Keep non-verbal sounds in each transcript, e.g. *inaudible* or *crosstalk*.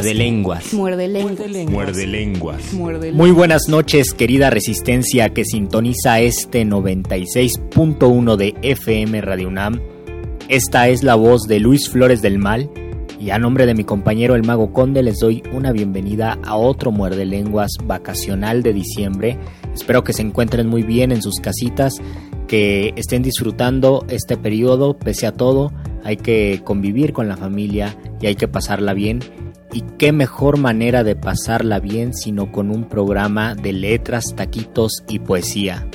Muerde lenguas. Muerde lenguas. Muerde lenguas. Muy buenas noches, querida resistencia que sintoniza este 96.1 de FM Radio UNAM. Esta es la voz de Luis Flores del Mal y a nombre de mi compañero el Mago Conde les doy una bienvenida a otro Muerde Lenguas vacacional de diciembre. Espero que se encuentren muy bien en sus casitas, que estén disfrutando este periodo pese a todo. Hay que convivir con la familia y hay que pasarla bien. Y qué mejor manera de pasarla bien sino con un programa de letras, taquitos y poesía.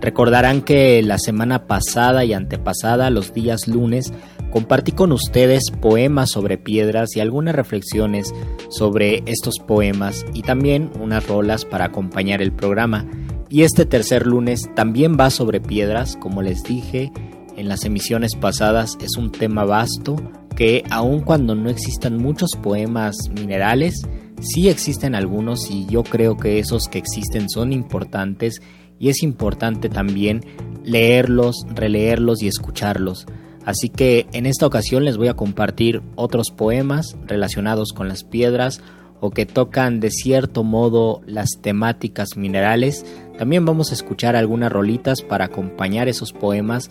Recordarán que la semana pasada y antepasada, los días lunes, compartí con ustedes poemas sobre piedras y algunas reflexiones sobre estos poemas y también unas rolas para acompañar el programa. Y este tercer lunes también va sobre piedras, como les dije en las emisiones pasadas, es un tema vasto que aun cuando no existan muchos poemas minerales, sí existen algunos y yo creo que esos que existen son importantes y es importante también leerlos, releerlos y escucharlos. Así que en esta ocasión les voy a compartir otros poemas relacionados con las piedras o que tocan de cierto modo las temáticas minerales. También vamos a escuchar algunas rolitas para acompañar esos poemas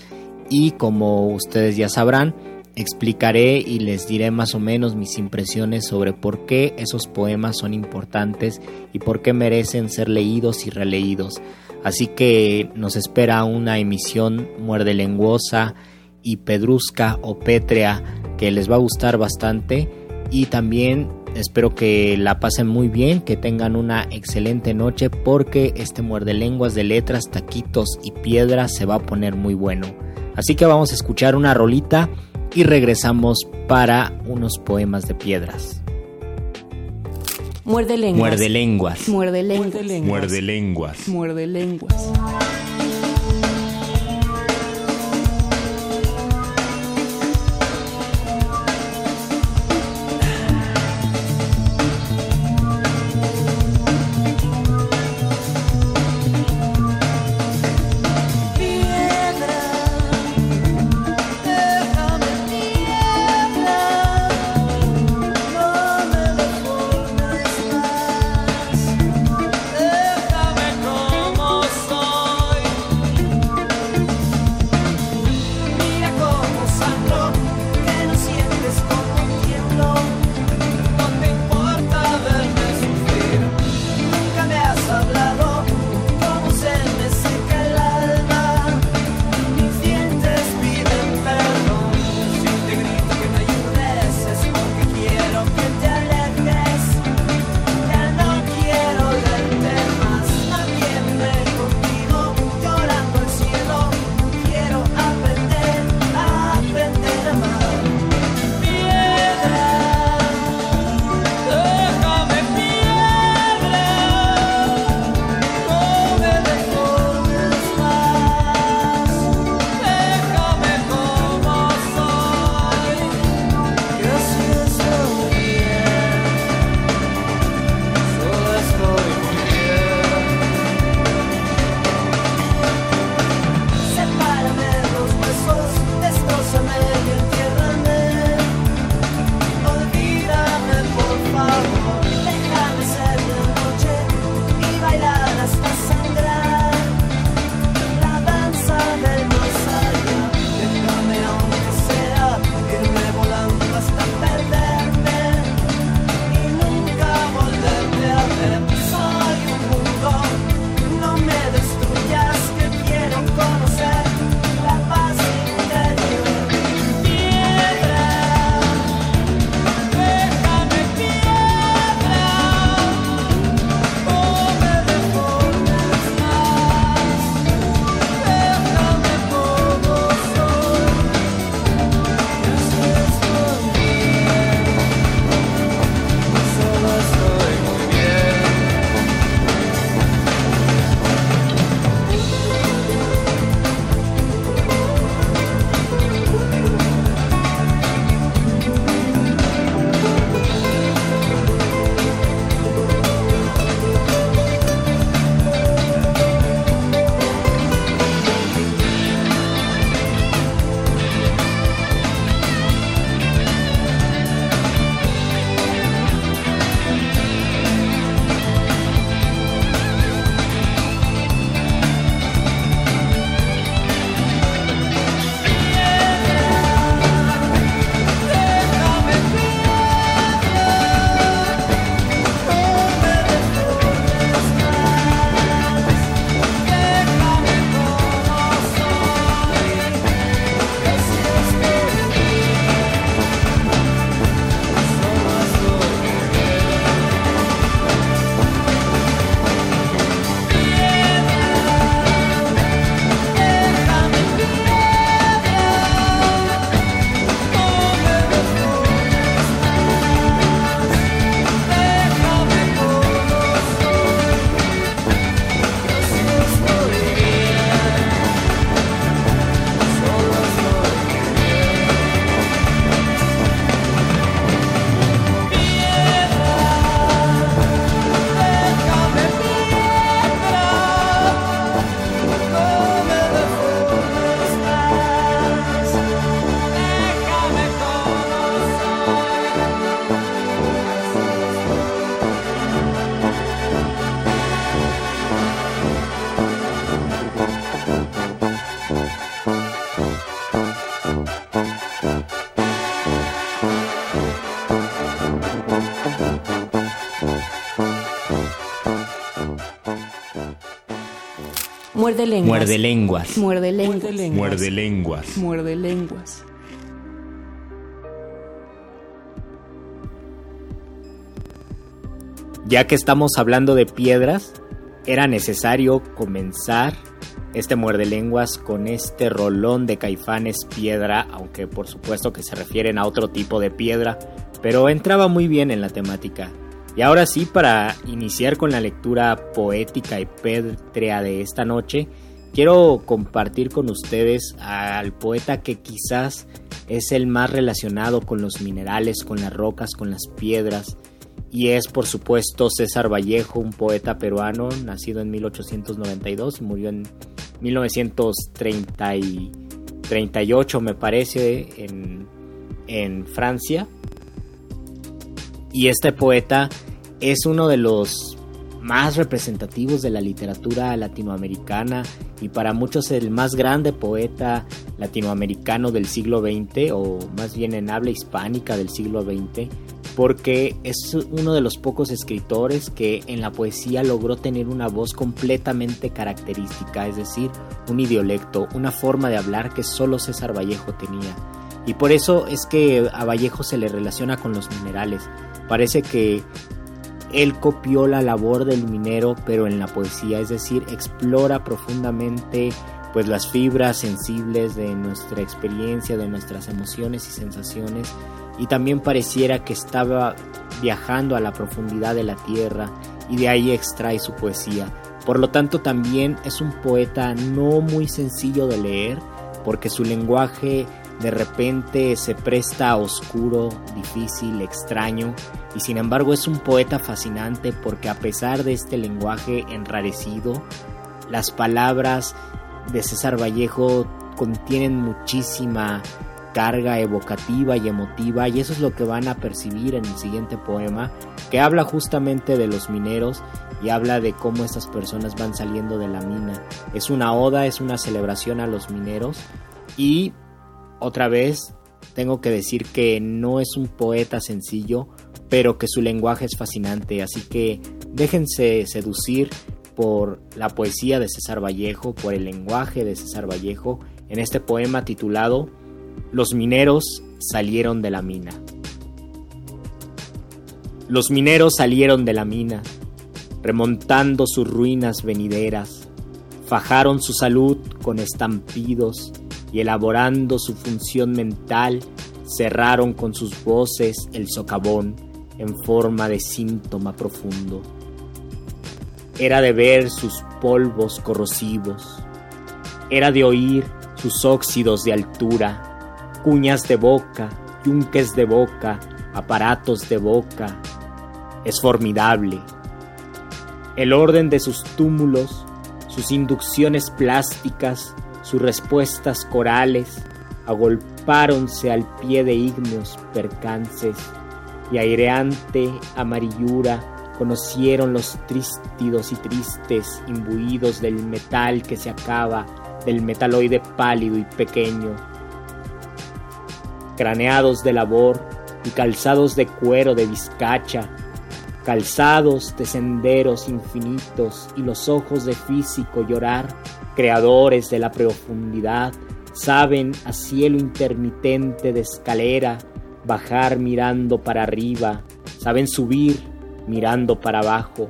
y como ustedes ya sabrán, explicaré y les diré más o menos mis impresiones sobre por qué esos poemas son importantes y por qué merecen ser leídos y releídos. Así que nos espera una emisión muerde lenguosa y pedrusca o pétrea que les va a gustar bastante y también espero que la pasen muy bien, que tengan una excelente noche porque este muerde lenguas de letras, taquitos y piedras se va a poner muy bueno. Así que vamos a escuchar una rolita y regresamos para unos poemas de piedras. Muerde lenguas. Muerde lenguas. Muerde lenguas. Muerde lenguas. Muerde lenguas. Déjame como Muerde lenguas. Muerde lenguas. Muerde lenguas. Muerde lenguas. Muerde lenguas. Ya que estamos hablando de piedras, era necesario comenzar este muerde lenguas con este rolón de caifanes piedra, aunque por supuesto que se refieren a otro tipo de piedra, pero entraba muy bien en la temática. Y ahora sí, para iniciar con la lectura poética y pétrea de esta noche, quiero compartir con ustedes al poeta que quizás es el más relacionado con los minerales, con las rocas, con las piedras, y es por supuesto César Vallejo, un poeta peruano, nacido en 1892 y murió en 1938 me parece en, en Francia. Y este poeta es uno de los más representativos de la literatura latinoamericana y para muchos el más grande poeta latinoamericano del siglo XX o más bien en habla hispánica del siglo XX porque es uno de los pocos escritores que en la poesía logró tener una voz completamente característica, es decir, un idiolecto, una forma de hablar que solo César Vallejo tenía. Y por eso es que a Vallejo se le relaciona con los minerales. Parece que él copió la labor del minero, pero en la poesía, es decir, explora profundamente pues las fibras sensibles de nuestra experiencia, de nuestras emociones y sensaciones y también pareciera que estaba viajando a la profundidad de la tierra y de ahí extrae su poesía. Por lo tanto también es un poeta no muy sencillo de leer porque su lenguaje de repente se presta oscuro, difícil, extraño y sin embargo es un poeta fascinante porque a pesar de este lenguaje enrarecido, las palabras de César Vallejo contienen muchísima carga evocativa y emotiva y eso es lo que van a percibir en el siguiente poema que habla justamente de los mineros y habla de cómo estas personas van saliendo de la mina. Es una oda, es una celebración a los mineros y otra vez tengo que decir que no es un poeta sencillo, pero que su lenguaje es fascinante, así que déjense seducir por la poesía de César Vallejo, por el lenguaje de César Vallejo en este poema titulado los mineros salieron de la mina. Los mineros salieron de la mina, remontando sus ruinas venideras, fajaron su salud con estampidos y elaborando su función mental, cerraron con sus voces el socavón en forma de síntoma profundo. Era de ver sus polvos corrosivos, era de oír sus óxidos de altura, cuñas de boca, yunques de boca, aparatos de boca. Es formidable. El orden de sus túmulos, sus inducciones plásticas, sus respuestas corales, agolpáronse al pie de ígneos percances y aireante amarillura conocieron los trístidos y tristes imbuidos del metal que se acaba, del metaloide pálido y pequeño, craneados de labor y calzados de cuero de vizcacha, calzados de senderos infinitos y los ojos de físico llorar, creadores de la profundidad, saben a cielo intermitente de escalera, bajar mirando para arriba, saben subir mirando para abajo,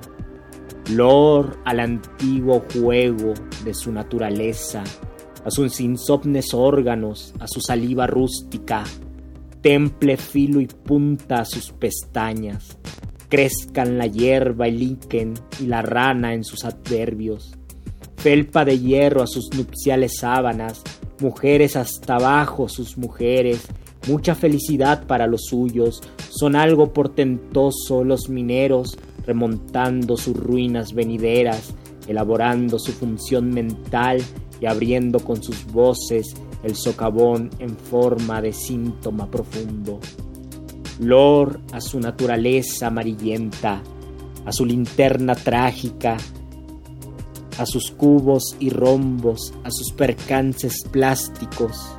lor al antiguo juego de su naturaleza, a sus insomnes órganos, a su saliva rústica, temple filo y punta a sus pestañas, crezcan la hierba, el líquen y la rana en sus adverbios, felpa de hierro a sus nupciales sábanas, mujeres hasta abajo sus mujeres, mucha felicidad para los suyos, son algo portentoso los mineros, remontando sus ruinas venideras, elaborando su función mental y abriendo con sus voces el socavón en forma de síntoma profundo. Lor a su naturaleza amarillenta, a su linterna trágica, a sus cubos y rombos, a sus percances plásticos,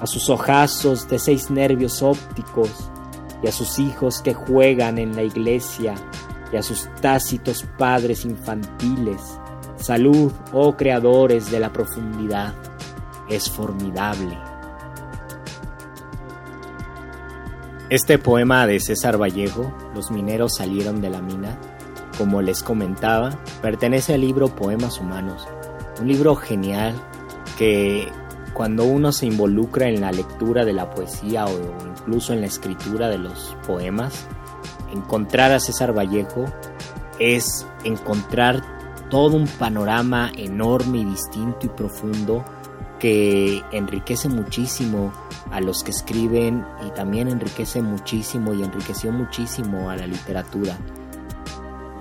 a sus ojazos de seis nervios ópticos y a sus hijos que juegan en la iglesia y a sus tácitos padres infantiles Salud, oh creadores de la profundidad, es formidable. Este poema de César Vallejo, Los mineros salieron de la mina, como les comentaba, pertenece al libro Poemas Humanos, un libro genial que cuando uno se involucra en la lectura de la poesía o incluso en la escritura de los poemas, encontrar a César Vallejo es encontrar todo un panorama enorme y distinto y profundo que enriquece muchísimo a los que escriben y también enriquece muchísimo y enriqueció muchísimo a la literatura.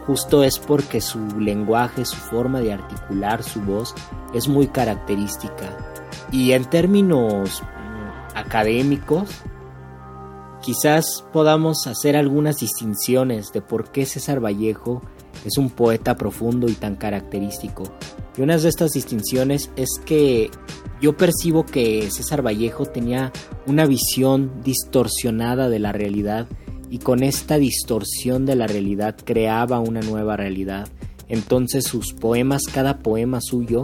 Justo es porque su lenguaje, su forma de articular su voz es muy característica. Y en términos mm, académicos, quizás podamos hacer algunas distinciones de por qué César Vallejo es un poeta profundo y tan característico. Y una de estas distinciones es que yo percibo que César Vallejo tenía una visión distorsionada de la realidad y con esta distorsión de la realidad creaba una nueva realidad. Entonces sus poemas, cada poema suyo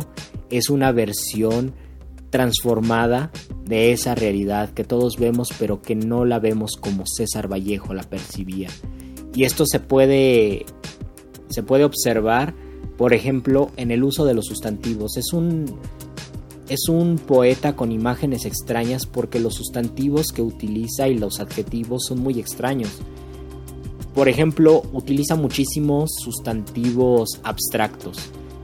es una versión transformada de esa realidad que todos vemos pero que no la vemos como César Vallejo la percibía. Y esto se puede se puede observar, por ejemplo, en el uso de los sustantivos. Es un, es un poeta con imágenes extrañas porque los sustantivos que utiliza y los adjetivos son muy extraños. Por ejemplo, utiliza muchísimos sustantivos abstractos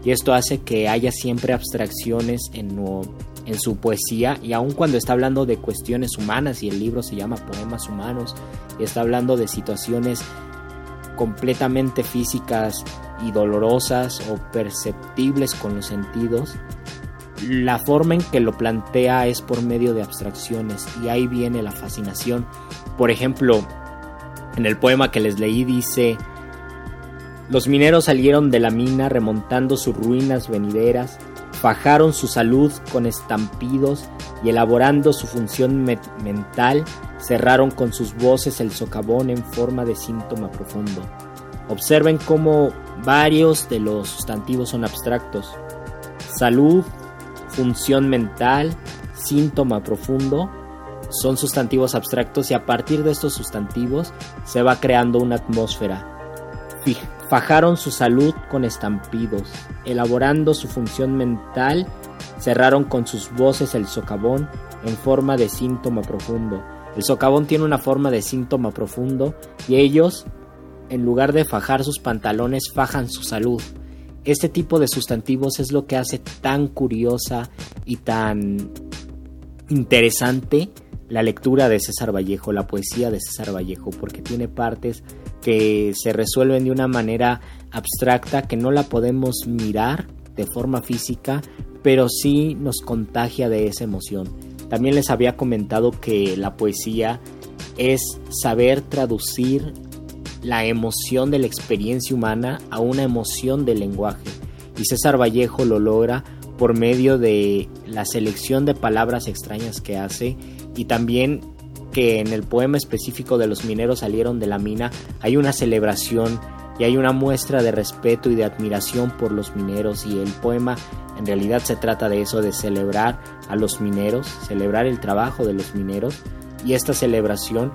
y esto hace que haya siempre abstracciones en, su poesía y aun cuando está hablando de cuestiones humanas y el libro se llama Poemas Humanos está hablando de situaciones completamente físicas y dolorosas o perceptibles con los sentidos, la forma en que lo plantea es por medio de abstracciones y ahí viene la fascinación. Por ejemplo, en el poema que les leí dice, los mineros salieron de la mina remontando sus ruinas venideras, fajaron su salud con estampidos y elaborando su función mental, cerraron con sus voces el socavón en forma de síntoma profundo. Observen cómo varios de los sustantivos son abstractos. Salud, función mental, síntoma profundo, son sustantivos abstractos y a partir de estos sustantivos se va creando una atmósfera. Fajaron su salud con estampidos, elaborando su función mental, cerraron con sus voces el socavón en forma de síntoma profundo. El socavón tiene una forma de síntoma profundo y ellos, en lugar de fajar sus pantalones, fajan su salud. Este tipo de sustantivos es lo que hace tan curiosa y tan interesante la lectura de César Vallejo, la poesía de César Vallejo, porque tiene partes que se resuelven de una manera abstracta que no la podemos mirar de forma física, pero sí nos contagia de esa emoción. También les había comentado que la poesía es saber traducir la emoción de la experiencia humana a una emoción del lenguaje. Y César Vallejo lo logra por medio de la selección de palabras extrañas que hace y también que en el poema específico de los mineros salieron de la mina hay una celebración y hay una muestra de respeto y de admiración por los mineros y el poema en realidad se trata de eso, de celebrar a los mineros, celebrar el trabajo de los mineros y esta celebración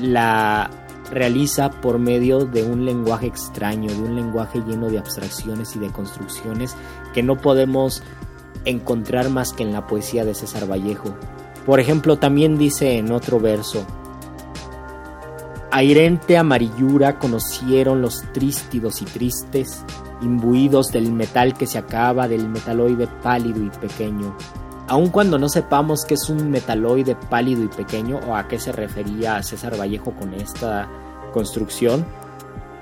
la realiza por medio de un lenguaje extraño, de un lenguaje lleno de abstracciones y de construcciones que no podemos encontrar más que en la poesía de César Vallejo. Por ejemplo, también dice en otro verso, Airente amarillura conocieron los trístidos y tristes, imbuidos del metal que se acaba, del metaloide pálido y pequeño. Aun cuando no sepamos qué es un metaloide pálido y pequeño o a qué se refería César Vallejo con esta construcción,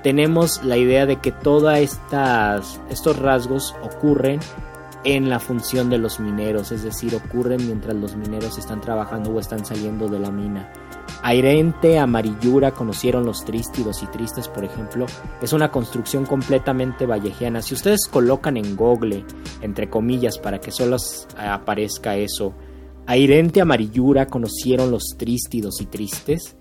tenemos la idea de que todos estos rasgos ocurren en la función de los mineros, es decir, ocurren mientras los mineros están trabajando o están saliendo de la mina. Airente, amarillura, conocieron los trístidos y tristes, por ejemplo, es una construcción completamente vallejiana. Si ustedes colocan en Google, entre comillas, para que solo aparezca eso, Airente, amarillura, conocieron los trístidos y tristes,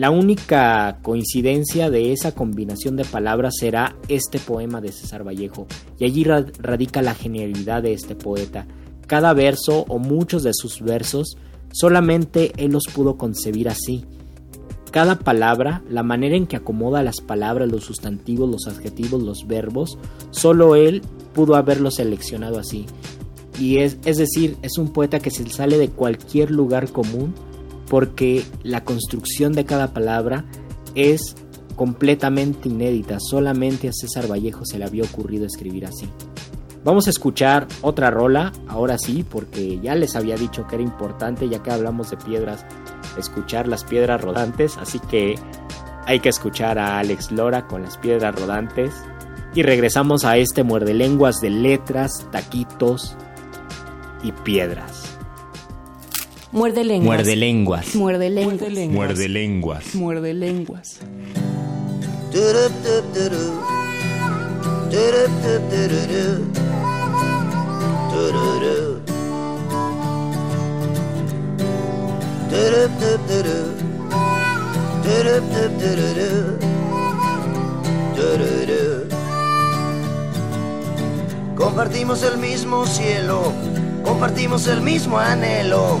La única coincidencia de esa combinación de palabras será este poema de César Vallejo, y allí radica la genialidad de este poeta. Cada verso o muchos de sus versos solamente él los pudo concebir así. Cada palabra, la manera en que acomoda las palabras, los sustantivos, los adjetivos, los verbos, solo él pudo haberlo seleccionado así. Y es, es decir, es un poeta que se sale de cualquier lugar común porque la construcción de cada palabra es completamente inédita, solamente a César Vallejo se le había ocurrido escribir así. Vamos a escuchar otra rola, ahora sí, porque ya les había dicho que era importante, ya que hablamos de piedras, escuchar las piedras rodantes, así que hay que escuchar a Alex Lora con las piedras rodantes. Y regresamos a este muerde lenguas de letras, taquitos y piedras. Muerde lenguas. Muerde lenguas. Muerde lenguas. Muerde lenguas. Muerde lenguas. Compartimos el mismo cielo, compartimos el mismo anhelo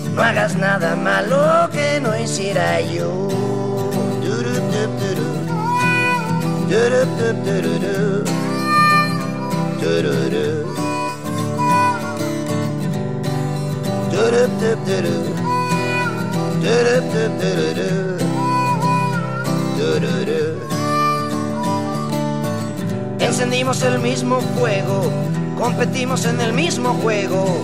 no hagas nada malo que no hiciera yo. Encendimos el mismo fuego, competimos en el mismo juego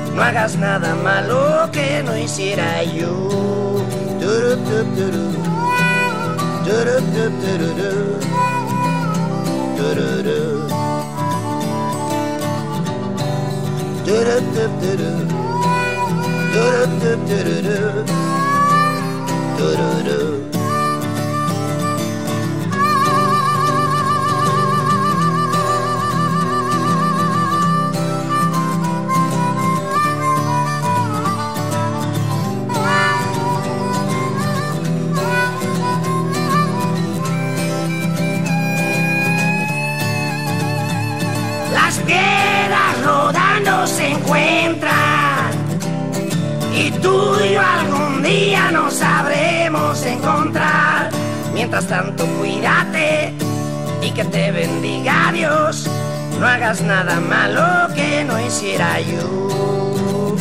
no hagas nada malo que no hiciera yo. Encuentran. Y tú y yo algún día nos sabremos encontrar. Mientras tanto, cuídate y que te bendiga Dios. No hagas nada malo que no hiciera yo.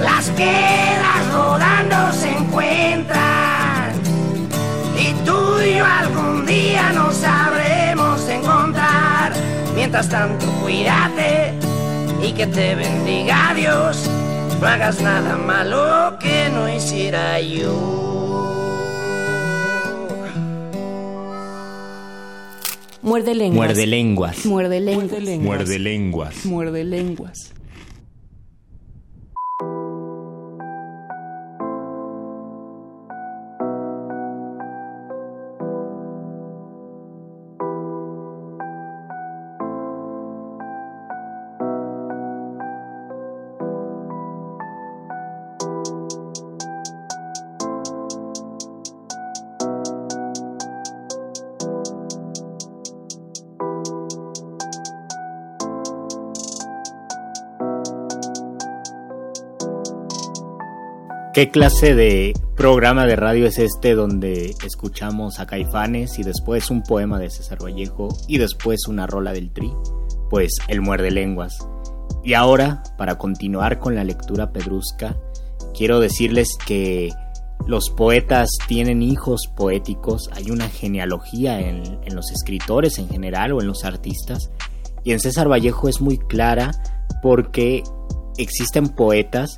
Las piedras rodando se encuentran. Y tú y yo algún día nos sabremos encontrar. Mientras tanto, cuídate y que te bendiga Dios. No hagas nada malo que no hiciera yo. Muerde lenguas. Muerde lenguas. Muerde lenguas. Muerde lenguas. Muerde lenguas. ¿Qué clase de programa de radio es este donde escuchamos a Caifanes y después un poema de César Vallejo y después una rola del Tri? Pues el muerde lenguas. Y ahora, para continuar con la lectura pedrusca, quiero decirles que los poetas tienen hijos poéticos, hay una genealogía en, en, los escritores en general o en los artistas, y en César Vallejo es muy clara porque existen poetas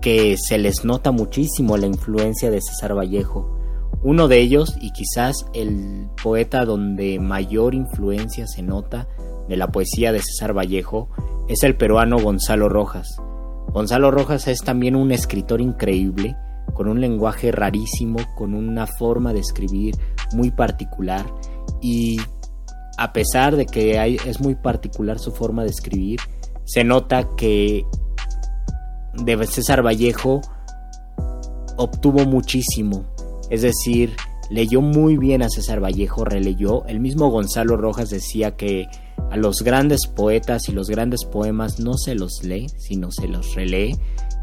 que se les nota muchísimo la influencia de César Vallejo. Uno de ellos, y quizás el poeta donde mayor influencia se nota de la poesía de César Vallejo, es el peruano Gonzalo Rojas. Gonzalo Rojas es también un escritor increíble, con un lenguaje rarísimo, con una forma de escribir muy particular y a pesar de que es muy particular su forma de escribir, se nota que de César Vallejo obtuvo muchísimo, es decir, leyó muy bien a César Vallejo, releyó, el mismo Gonzalo Rojas decía que a los grandes poetas y los grandes poemas no se los lee, sino se los relee,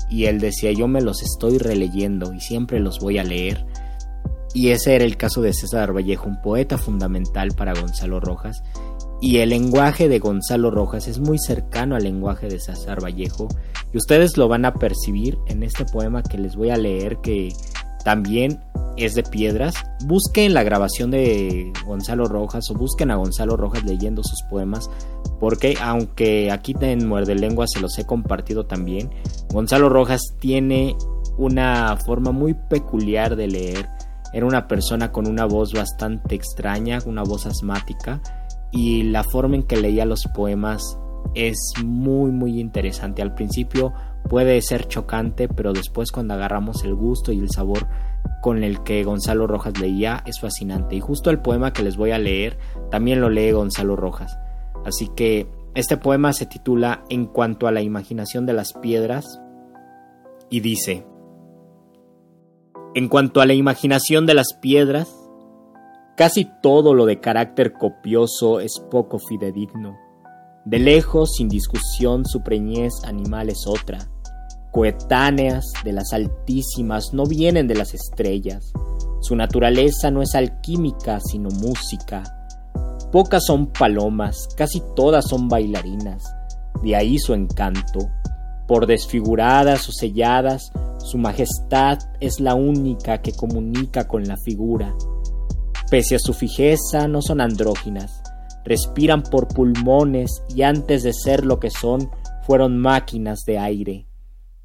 y él decía yo me los estoy releyendo y siempre los voy a leer. Y ese era el caso de César Vallejo, un poeta fundamental para Gonzalo Rojas, y el lenguaje de Gonzalo Rojas es muy cercano al lenguaje de César Vallejo y ustedes lo van a percibir en este poema que les voy a leer que también es de piedras. Busquen la grabación de Gonzalo Rojas o busquen a Gonzalo Rojas leyendo sus poemas porque aunque aquí en Muerde Lengua se los he compartido también, Gonzalo Rojas tiene una forma muy peculiar de leer. Era una persona con una voz bastante extraña, una voz asmática y la forma en que leía los poemas es muy muy interesante. Al principio puede ser chocante, pero después cuando agarramos el gusto y el sabor con el que Gonzalo Rojas leía es fascinante. Y justo el poema que les voy a leer también lo lee Gonzalo Rojas. Así que este poema se titula En cuanto a la imaginación de las piedras y dice, En cuanto a la imaginación de las piedras, Casi todo lo de carácter copioso es poco fidedigno. De lejos, sin discusión, su preñez animal es otra. Coetáneas de las altísimas no vienen de las estrellas. Su naturaleza no es alquímica, sino música. Pocas son palomas, casi todas son bailarinas. De ahí su encanto. Por desfiguradas o selladas, su majestad es la única que comunica con la figura. Pese a su fijeza, no son andróginas, respiran por pulmones y antes de ser lo que son, fueron máquinas de aire.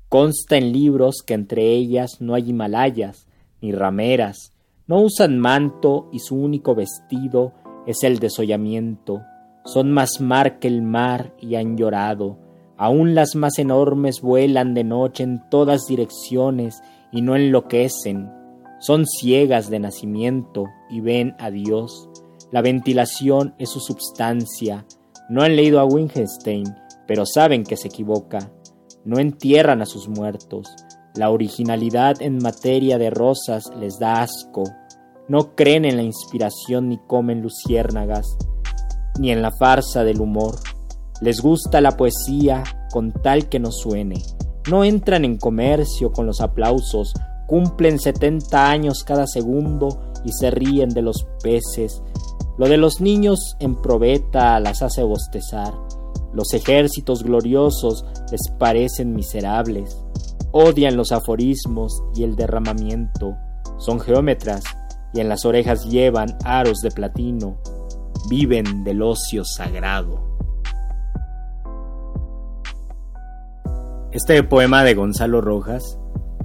Consta en libros que entre ellas no hay Himalayas ni rameras, no usan manto y su único vestido es el desollamiento. Son más mar que el mar y han llorado. Aún las más enormes vuelan de noche en todas direcciones y no enloquecen son ciegas de nacimiento y ven a Dios. La ventilación es su substancia. No han leído a Wittgenstein, pero saben que se equivoca. No entierran a sus muertos. La originalidad en materia de rosas les da asco. No creen en la inspiración ni comen luciérnagas, ni en la farsa del humor. Les gusta la poesía con tal que no suene. No entran en comercio con los aplausos cumplen 70 años cada segundo y se ríen de los peces. Lo de los niños en probeta las hace bostezar. Los ejércitos gloriosos les parecen miserables. Odian los aforismos y el derramamiento. Son geómetras y en las orejas llevan aros de platino. Viven del ocio sagrado. Este poema de Gonzalo Rojas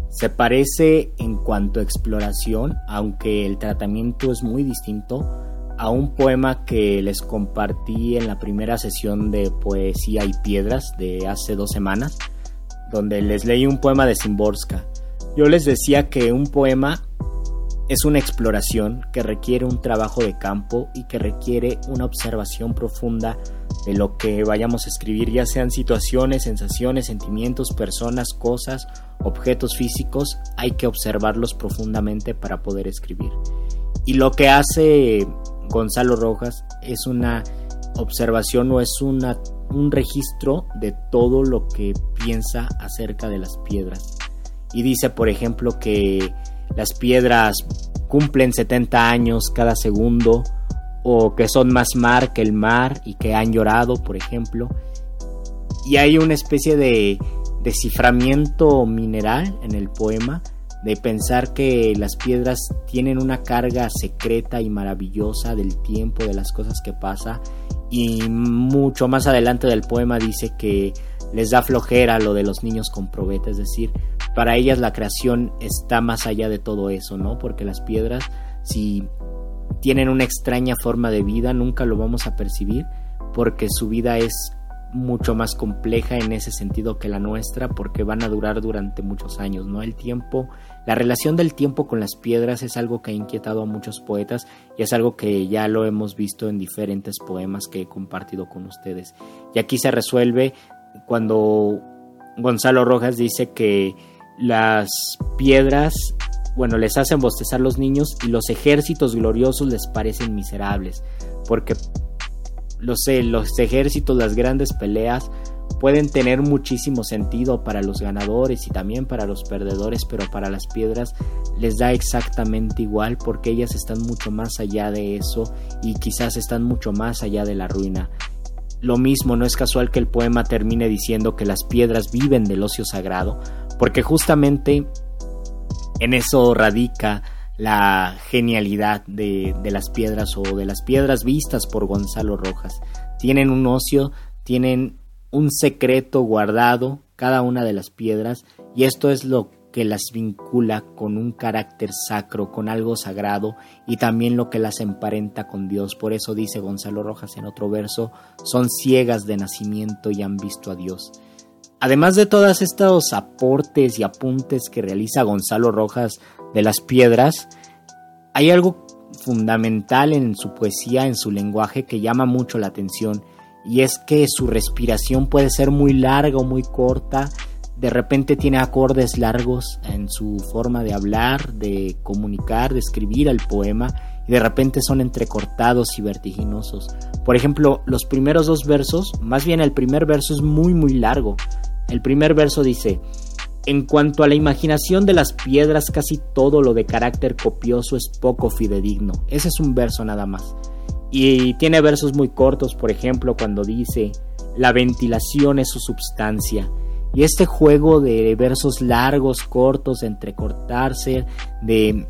se parece en cuanto a exploración, aunque el tratamiento es muy distinto, a un poema que les compartí en la primera sesión de Poesía y Piedras de hace dos semanas, donde les leí un poema de Simborska. Yo les decía que un poema es una exploración que requiere un trabajo de campo y que requiere una observación profunda de lo que vayamos a escribir, ya sean situaciones, sensaciones, sentimientos, personas, cosas, objetos físicos, hay que observarlos profundamente para poder escribir. Y lo que hace Gonzalo Rojas es una observación o es una, un registro de todo lo que piensa acerca de las piedras y dice, por ejemplo, que las piedras cumplen 70 años cada segundo o que son más mar que el mar y que han llorado, por ejemplo. Y hay una especie de desciframiento mineral en el poema, de pensar que las piedras tienen una carga secreta y maravillosa del tiempo, de las cosas que pasa. Y mucho más adelante del poema dice que les da flojera lo de los niños con probeta, es decir, para ellas la creación está más allá de todo eso, ¿no? Porque las piedras, si tienen una extraña forma de vida, nunca lo vamos a percibir porque su vida es mucho más compleja en ese sentido que la nuestra porque van a durar durante muchos años, ¿no? El tiempo, la relación del tiempo con las piedras es algo que ha inquietado a muchos poetas y es algo que ya lo hemos visto en diferentes poemas que he compartido con ustedes. Y aquí se resuelve cuando Gonzalo Rojas dice que las piedras bueno, les hacen bostezar los niños y los ejércitos gloriosos les parecen miserables, porque los, los ejércitos, las grandes peleas pueden tener muchísimo sentido para los ganadores y también para los perdedores, pero para las piedras les da exactamente igual porque ellas están mucho más allá de eso y quizás están mucho más allá de la ruina. Lo mismo no es casual que el poema termine diciendo que las piedras viven del ocio sagrado, porque justamente en eso radica la genialidad de, las piedras o de las piedras vistas por Gonzalo Rojas. Tienen un ocio, tienen un secreto guardado, cada una de las piedras, y esto es lo que las vincula con un carácter sacro, con algo sagrado, y también lo que las emparenta con Dios. Por eso dice Gonzalo Rojas en otro verso, son ciegas de nacimiento y han visto a Dios. Además de todos estos aportes y apuntes que realiza Gonzalo Rojas de las piedras, hay algo fundamental en su poesía, en su lenguaje, que llama mucho la atención, y es que su respiración puede ser muy larga o muy corta, de repente tiene acordes largos en su forma de hablar, de comunicar, de escribir el poema, y de repente son entrecortados y vertiginosos. Por ejemplo, los primeros dos versos, más bien el primer verso es muy muy largo, el primer verso dice, en cuanto a la imaginación de las piedras, casi todo lo de carácter copioso es poco fidedigno. Ese es un verso nada más. Y tiene versos muy cortos, por ejemplo, cuando dice, la ventilación es su substancia. Y este juego de versos largos, cortos, entrecortarse, de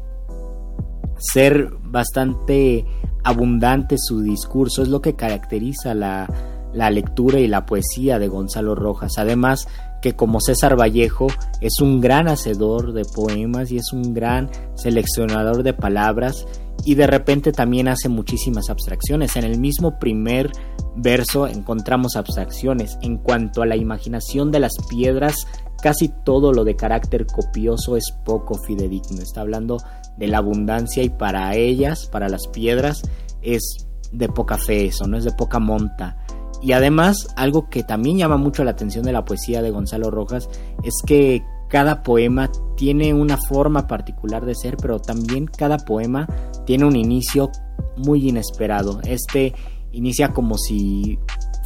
ser bastante abundante su discurso, es lo que caracteriza la, la lectura y la poesía de Gonzalo Rojas. Además que como César Vallejo es un gran hacedor de poemas y es un gran seleccionador de palabras y de repente también hace muchísimas abstracciones. En el mismo primer verso encontramos abstracciones. En cuanto a la imaginación de las piedras, casi todo lo de carácter copioso es poco fidedigno. Está hablando de la abundancia y para ellas, para las piedras, es de poca fe eso, no es de poca monta. Y además, algo que también llama mucho la atención de la poesía de Gonzalo Rojas es que cada poema tiene una forma particular de ser, pero también cada poema tiene un inicio muy inesperado. Este inicia como si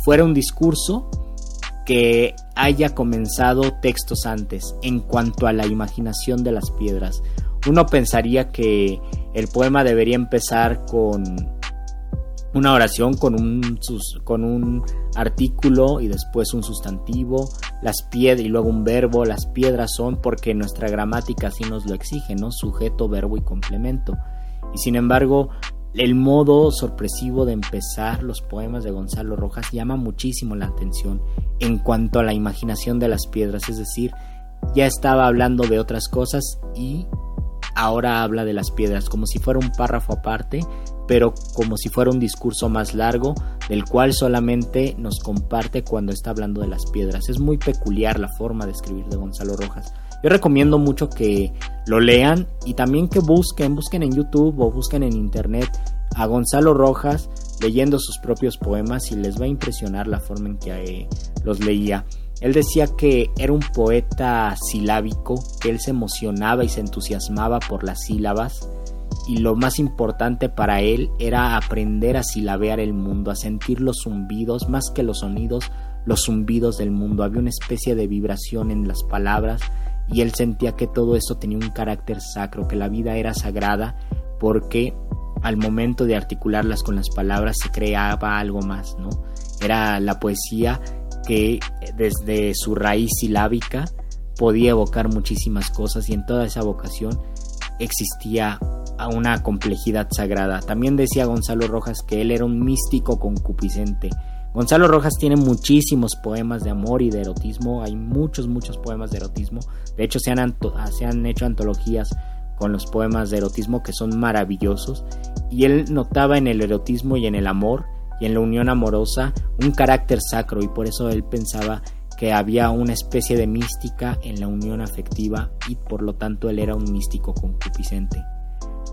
fuera un discurso que haya comenzado textos antes en cuanto a la imaginación de las piedras. Uno pensaría que el poema debería empezar con una oración con un, con un artículo y después un sustantivo, las piedras y luego un verbo, las piedras son porque nuestra gramática así nos lo exige, ¿no? Sujeto, verbo y complemento. Y sin embargo, el modo sorpresivo de empezar los poemas de Gonzalo Rojas llama muchísimo la atención en cuanto a la imaginación de las piedras, es decir, ya estaba hablando de otras cosas y ahora habla de las piedras como si fuera un párrafo aparte pero como si fuera un discurso más largo, del cual solamente nos comparte cuando está hablando de las piedras. Es muy peculiar la forma de escribir de Gonzalo Rojas. Yo recomiendo mucho que lo lean y también que busquen, busquen en YouTube o busquen en internet a Gonzalo Rojas leyendo sus propios poemas y les va a impresionar la forma en que eh, los leía. Él decía que era un poeta silábico, que él se emocionaba y se entusiasmaba por las sílabas y lo más importante para él era aprender a silabear el mundo, a sentir los zumbidos, más que los sonidos, los zumbidos del mundo. Había una especie de vibración en las palabras y él sentía que todo eso tenía un carácter sacro, que la vida era sagrada porque al momento de articularlas con las palabras se creaba algo más, ¿no? Era la poesía que desde su raíz silábica podía evocar muchísimas cosas y en toda esa vocación existía una complejidad sagrada. También decía Gonzalo Rojas que él era un místico concupiscente. Gonzalo Rojas tiene muchísimos poemas de amor y de erotismo, hay muchos, muchos poemas de erotismo. De hecho, se han, se han hecho antologías con los poemas de erotismo que son maravillosos. Y él notaba en el erotismo y en el amor y en la unión amorosa un carácter sacro y por eso él pensaba que había una especie de mística en la unión afectiva y por lo tanto él era un místico concupiscente.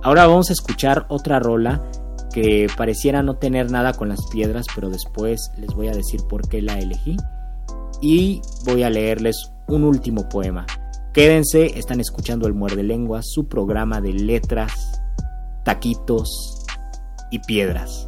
Ahora vamos a escuchar otra rola que pareciera no tener nada con las piedras, pero después les voy a decir por qué la elegí. Y voy a leerles un último poema. Quédense, están escuchando el Muerde Lenguas, su programa de letras, taquitos y piedras.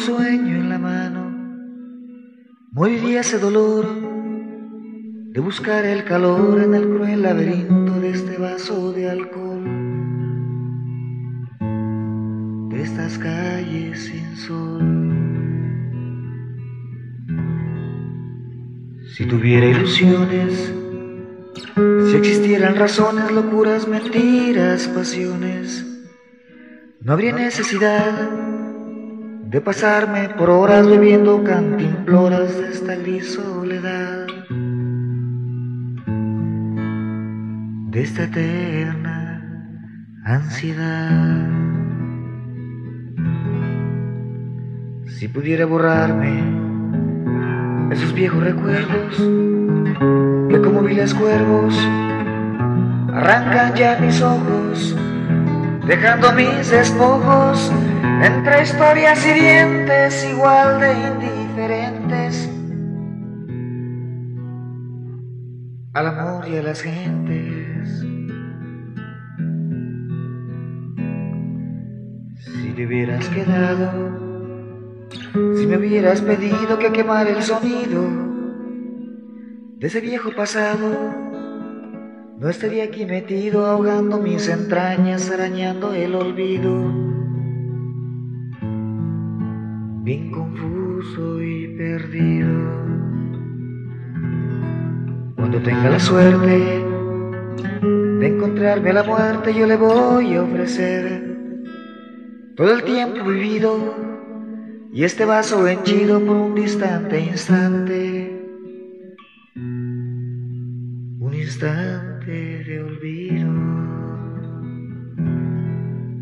Sueño en la mano, moriría ese dolor de buscar el calor en el cruel laberinto de este vaso de alcohol, de estas calles sin sol. Si tuviera ilusiones, si existieran razones, locuras, mentiras, pasiones, no habría necesidad de pasarme por horas bebiendo cantimploras de esta gris soledad, de esta eterna ansiedad. Si pudiera borrarme esos viejos recuerdos que como viles cuervos arrancan ya mis ojos, dejando mis despojos entre historias hirientes igual de indiferentes al amor y a las gentes. Si te hubieras quedado, si me hubieras pedido que quemara el sonido de ese viejo pasado, no estaría aquí metido ahogando mis entrañas, arañando el olvido. Bien confuso y perdido. Cuando tenga la suerte de encontrarme a la muerte, yo le voy a ofrecer todo el tiempo vivido y este vaso henchido por un distante instante. Un instante olvido.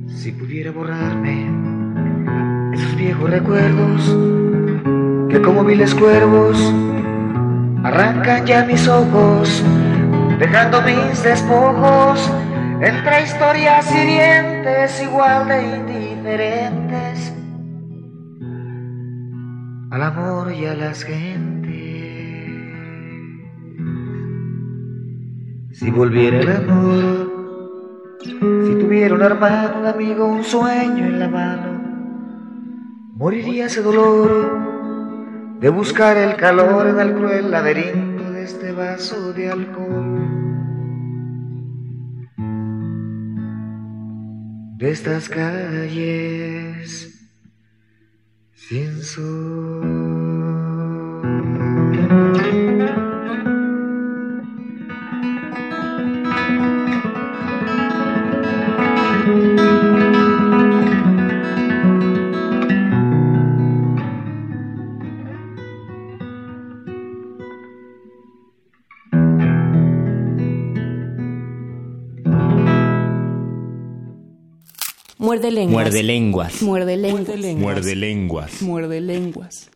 Si pudiera borrarme esos viejos recuerdos que como viles cuervos arrancan ya mis ojos, dejando mis despojos entre historias hirientes igual de indiferentes al amor y a las gentes. Si volviera el amor, si tuviera un hermano, un amigo, un sueño en la mano, moriría ese dolor de buscar el calor en el cruel laberinto de este vaso de alcohol. De estas calles sin sol. Muerde lenguas. Muerde lenguas. Muerde lenguas. Muerde lenguas. Muerde lenguas.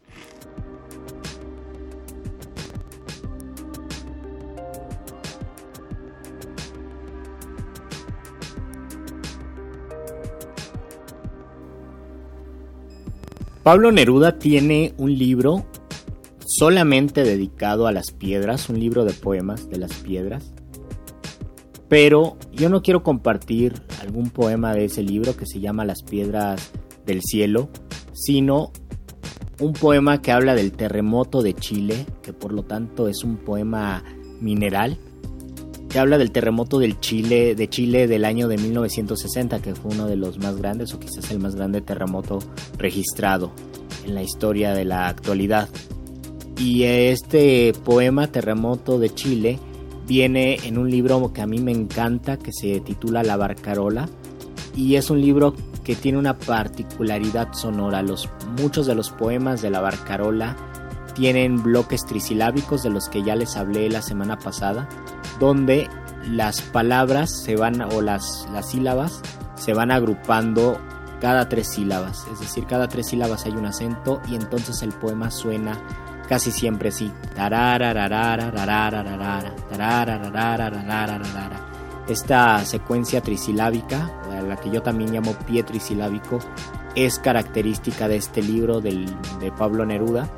Pablo Neruda tiene un libro solamente dedicado a las piedras, un libro de poemas de las piedras, pero yo no quiero compartir algún poema de ese libro que se llama Las piedras del cielo, sino un poema que habla del terremoto de Chile, que por lo tanto es un poema mineral, que habla del terremoto del Chile, de Chile del año de 1960, que fue uno de los más grandes o quizás el más grande terremoto registrado en la historia de la actualidad. Y este poema Terremoto de Chile viene en un libro que a mí me encanta que se titula La Barcarola y es un libro que tiene una particularidad sonora. Los, muchos de los poemas de la Barcarola tienen bloques trisilábicos de los que ya les hablé la semana pasada, donde las palabras se van o las, las sílabas se van agrupando cada tres sílabas, es decir, cada tres sílabas hay un acento y entonces el poema suena casi siempre así. Esta secuencia trisilábica, la que yo también llamo pie trisilábico, es característica de este libro del, de Pablo Neruda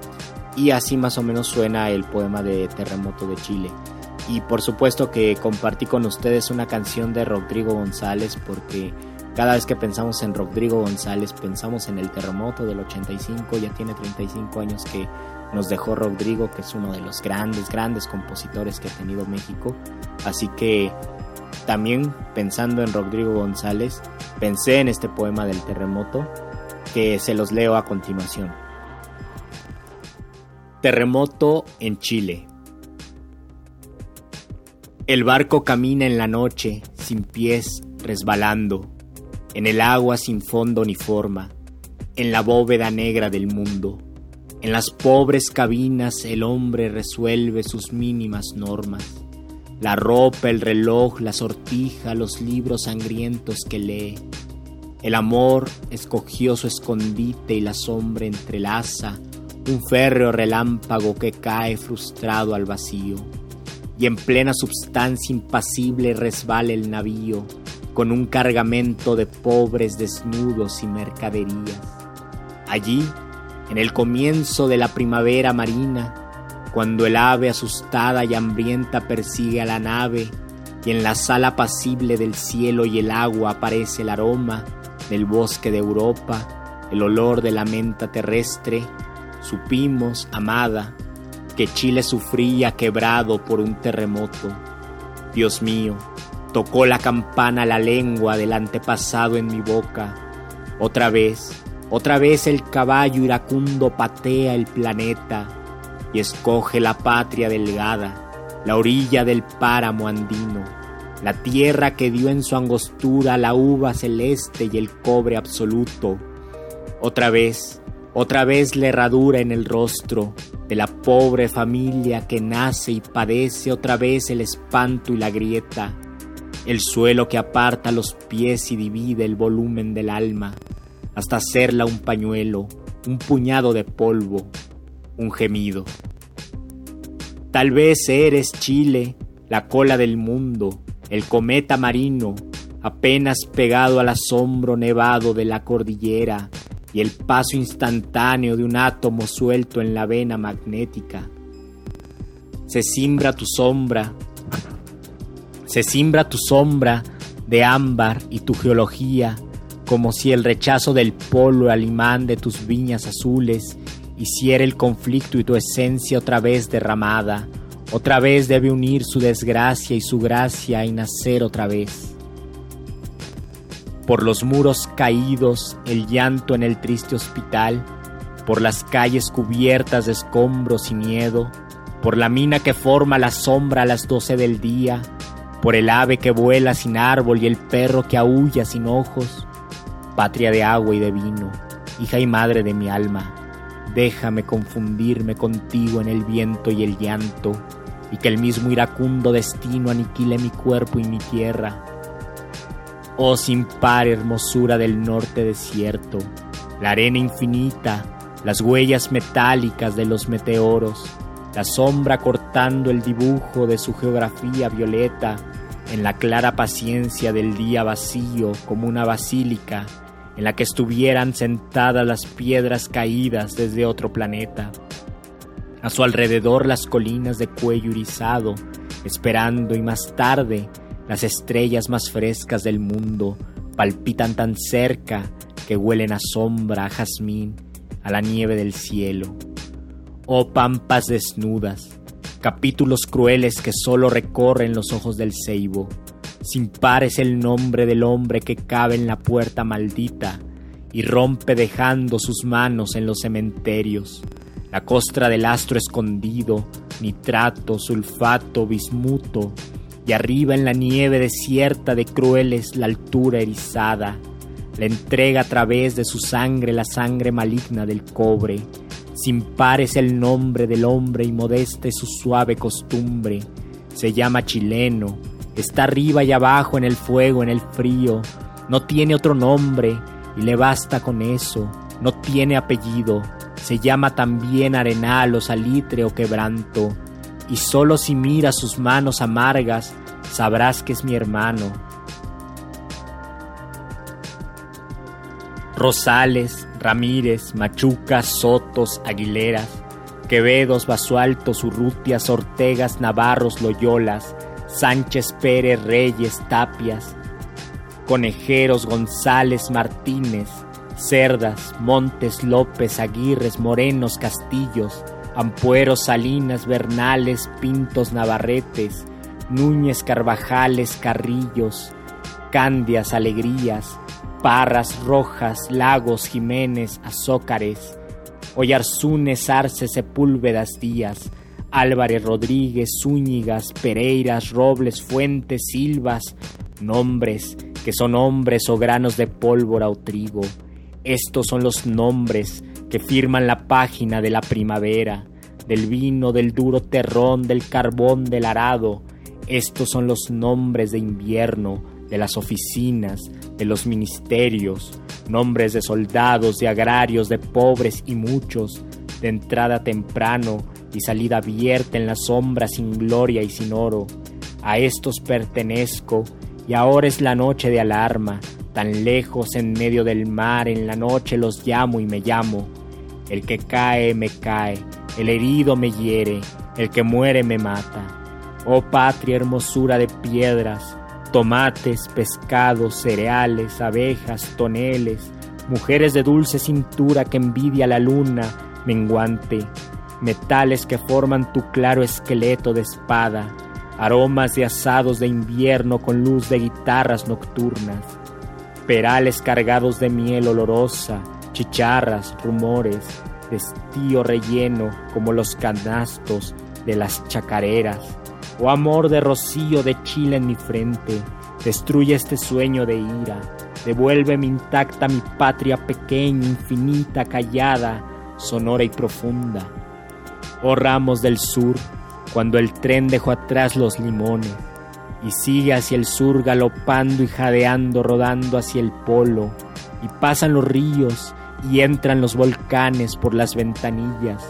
y así más o menos suena el poema de Terremoto de Chile. Y por supuesto que compartí con ustedes una canción de Rodrigo González porque cada vez que pensamos en Rodrigo González pensamos en el terremoto del 85, ya tiene 35 años que nos dejó Rodrigo, que es uno de los grandes, grandes compositores que ha tenido México. Así que también pensando en Rodrigo González, pensé en este poema del terremoto que se los leo a continuación. Terremoto en Chile. El barco camina en la noche, sin pies, resbalando, en el agua sin fondo ni forma, en la bóveda negra del mundo. En las pobres cabinas el hombre resuelve sus mínimas normas. La ropa, el reloj, la sortija, los libros sangrientos que lee. El amor escogió su escondite y la sombra entrelaza un férreo relámpago que cae frustrado al vacío. Y en plena substancia impasible resbala el navío con un cargamento de pobres desnudos y mercaderías. Allí en el comienzo de la primavera marina, cuando el ave asustada y hambrienta persigue a la nave y en la sala apacible del cielo y el agua aparece el aroma del bosque de Europa, el olor de la menta terrestre, supimos, amada, que Chile sufría quebrado por un terremoto. Dios mío, tocó la campana la lengua del antepasado en mi boca. Otra vez, otra vez el caballo iracundo patea el planeta y escoge la patria delgada, la orilla del páramo andino, la tierra que dio en su angostura la uva celeste y el cobre absoluto. Otra vez, otra vez la herradura en el rostro de la pobre familia que nace y padece otra vez el espanto y la grieta, el suelo que aparta los pies y divide el volumen del alma hasta hacerla un pañuelo, un puñado de polvo, un gemido. Tal vez eres Chile, la cola del mundo, el cometa marino, apenas pegado al asombro nevado de la cordillera y el paso instantáneo de un átomo suelto en la vena magnética. Se simbra tu sombra, se simbra tu sombra de ámbar y tu geología como si el rechazo del polo al imán de tus viñas azules hiciera el conflicto y tu esencia otra vez derramada, otra vez debe unir su desgracia y su gracia y nacer otra vez. Por los muros caídos, el llanto en el triste hospital, por las calles cubiertas de escombros y miedo, por la mina que forma la sombra a las doce del día, por el ave que vuela sin árbol y el perro que aúlla sin ojos, patria de agua y de vino, hija y madre de mi alma, déjame confundirme contigo en el viento y el llanto, y que el mismo iracundo destino aniquile mi cuerpo y mi tierra. Oh sin par hermosura del norte desierto, la arena infinita, las huellas metálicas de los meteoros, la sombra cortando el dibujo de su geografía violeta en la clara paciencia del día vacío como una basílica en la que estuvieran sentadas las piedras caídas desde otro planeta. A su alrededor las colinas de cuello irizado, esperando y más tarde las estrellas más frescas del mundo palpitan tan cerca que huelen a sombra, a jazmín, a la nieve del cielo. Oh pampas desnudas, capítulos crueles que solo recorren los ojos del ceibo. Sin par es el nombre del hombre que cabe en la puerta maldita y rompe dejando sus manos en los cementerios. La costra del astro escondido, nitrato, sulfato, bismuto, y arriba en la nieve desierta de crueles la altura erizada, le entrega a través de su sangre la sangre maligna del cobre. Sin par es el nombre del hombre y modesta es su suave costumbre. Se llama chileno, está arriba y abajo en el fuego, en el frío. No tiene otro nombre y le basta con eso. No tiene apellido. Se llama también arenal o salitre o quebranto. Y solo si miras sus manos amargas, sabrás que es mi hermano Rosales, Ramírez, Machucas, Sotos, Aguileras, Quevedos, Basualtos, Urrutias, Ortegas, Navarros, Loyolas, Sánchez Pérez, Reyes, Tapias, Conejeros, González, Martínez, Cerdas, Montes, López, Aguirres, Morenos, Castillos, Ampueros, Salinas, Bernales, Pintos, Navarretes, Núñez, Carvajales, Carrillos, Candias, Alegrías, Parras, Rojas, Lagos, Jiménez, Azócares, Ollarzunes, Arce, Sepúlvedas, Díaz, Álvarez, Rodríguez, Zúñigas, Pereiras, Robles, Fuentes, Silvas, nombres que son hombres o granos de pólvora o trigo. Estos son los nombres que firman la página de la primavera, del vino, del duro terrón, del carbón, del arado. Estos son los nombres de invierno, de las oficinas, de los ministerios, nombres de soldados, de agrarios, de pobres y muchos, de entrada temprano y salida abierta en la sombra sin gloria y sin oro. A estos pertenezco y ahora es la noche de alarma, tan lejos en medio del mar, en la noche los llamo y me llamo. El que cae me cae, el herido me hiere, el que muere me mata. Oh patria hermosura de piedras, tomates, pescados, cereales, abejas, toneles, mujeres de dulce cintura que envidia la luna menguante, metales que forman tu claro esqueleto de espada, aromas de asados de invierno con luz de guitarras nocturnas, perales cargados de miel olorosa, chicharras, rumores, estío relleno como los canastos de las chacareras, Oh amor de rocío de Chile en mi frente, destruye este sueño de ira, devuélveme intacta mi patria pequeña, infinita, callada, sonora y profunda. Oh ramos del sur, cuando el tren dejó atrás los limones y sigue hacia el sur galopando y jadeando, rodando hacia el polo, y pasan los ríos y entran los volcanes por las ventanillas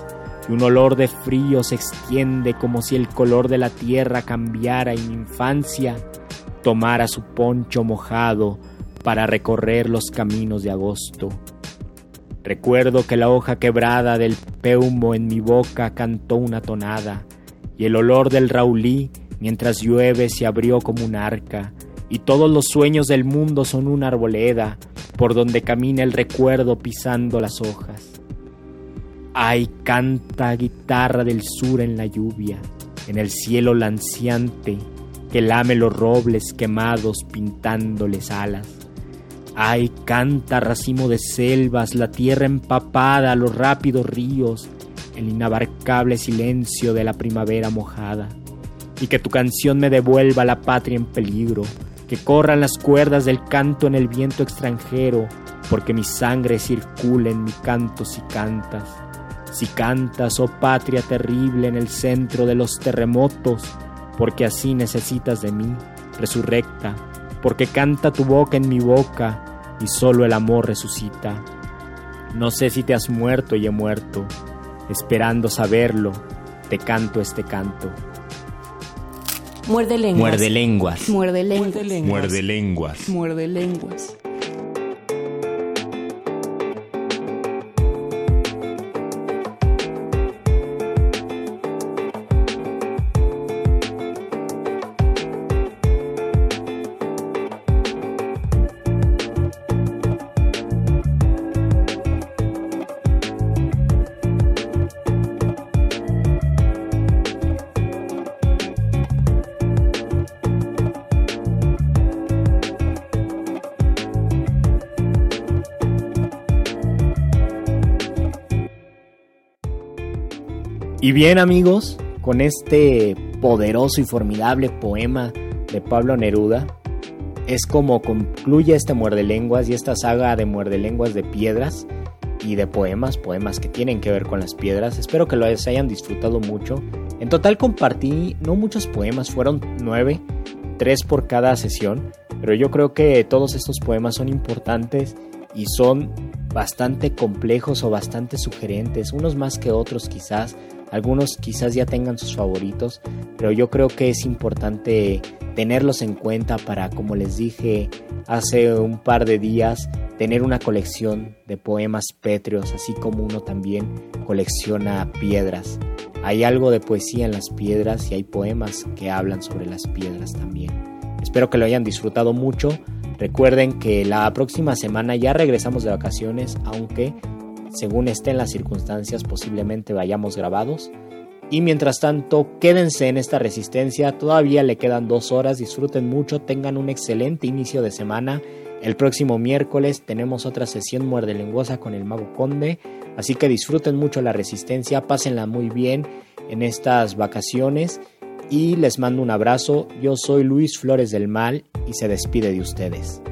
y un olor de frío se extiende como si el color de la tierra cambiara y mi infancia tomara su poncho mojado para recorrer los caminos de agosto. Recuerdo que la hoja quebrada del peumo en mi boca cantó una tonada, y el olor del raulí mientras llueve se abrió como un arca, y todos los sueños del mundo son una arboleda por donde camina el recuerdo pisando las hojas. Ay, canta guitarra del sur en la lluvia, en el cielo lanciante que lame los robles quemados pintándoles alas. Ay, canta racimo de selvas, la tierra empapada, los rápidos ríos, el inabarcable silencio de la primavera mojada. Y que tu canción me devuelva la patria en peligro, que corran las cuerdas del canto en el viento extranjero, porque mi sangre circula en mi canto si cantas si cantas, oh patria terrible, en el centro de los terremotos, porque así necesitas de mí, resurrecta, porque canta tu boca en mi boca, y solo el amor resucita. No sé si te has muerto y he muerto, esperando saberlo, te canto este canto. Muerde lenguas. Muerde lenguas. Muerde lenguas. Muerde lenguas. Muerde lenguas. Y bien amigos, con este poderoso y formidable poema de Pablo Neruda, es como concluye este muerde lenguas y esta saga de muerde lenguas de piedras y de poemas, poemas que tienen que ver con las piedras. Espero que lo hayan disfrutado mucho. En total compartí no muchos poemas, fueron nueve, tres por cada sesión, pero yo creo que todos estos poemas son importantes y son bastante complejos o bastante sugerentes, unos más que otros quizás, algunos quizás ya tengan sus favoritos, pero yo creo que es importante tenerlos en cuenta para, como les dije hace un par de días, tener una colección de poemas pétreos, así como uno también colecciona piedras. Hay algo de poesía en las piedras y hay poemas que hablan sobre las piedras también. Espero que lo hayan disfrutado mucho. Recuerden que la próxima semana ya regresamos de vacaciones, aunque según estén las circunstancias posiblemente vayamos grabados. Y mientras tanto, quédense en esta resistencia, todavía le quedan dos horas, disfruten mucho, tengan un excelente inicio de semana. El próximo miércoles tenemos otra sesión muerde lenguosa con el mago conde, así que disfruten mucho la resistencia, pásenla muy bien en estas vacaciones y les mando un abrazo. Yo soy Luis Flores del Mal y se despide de ustedes.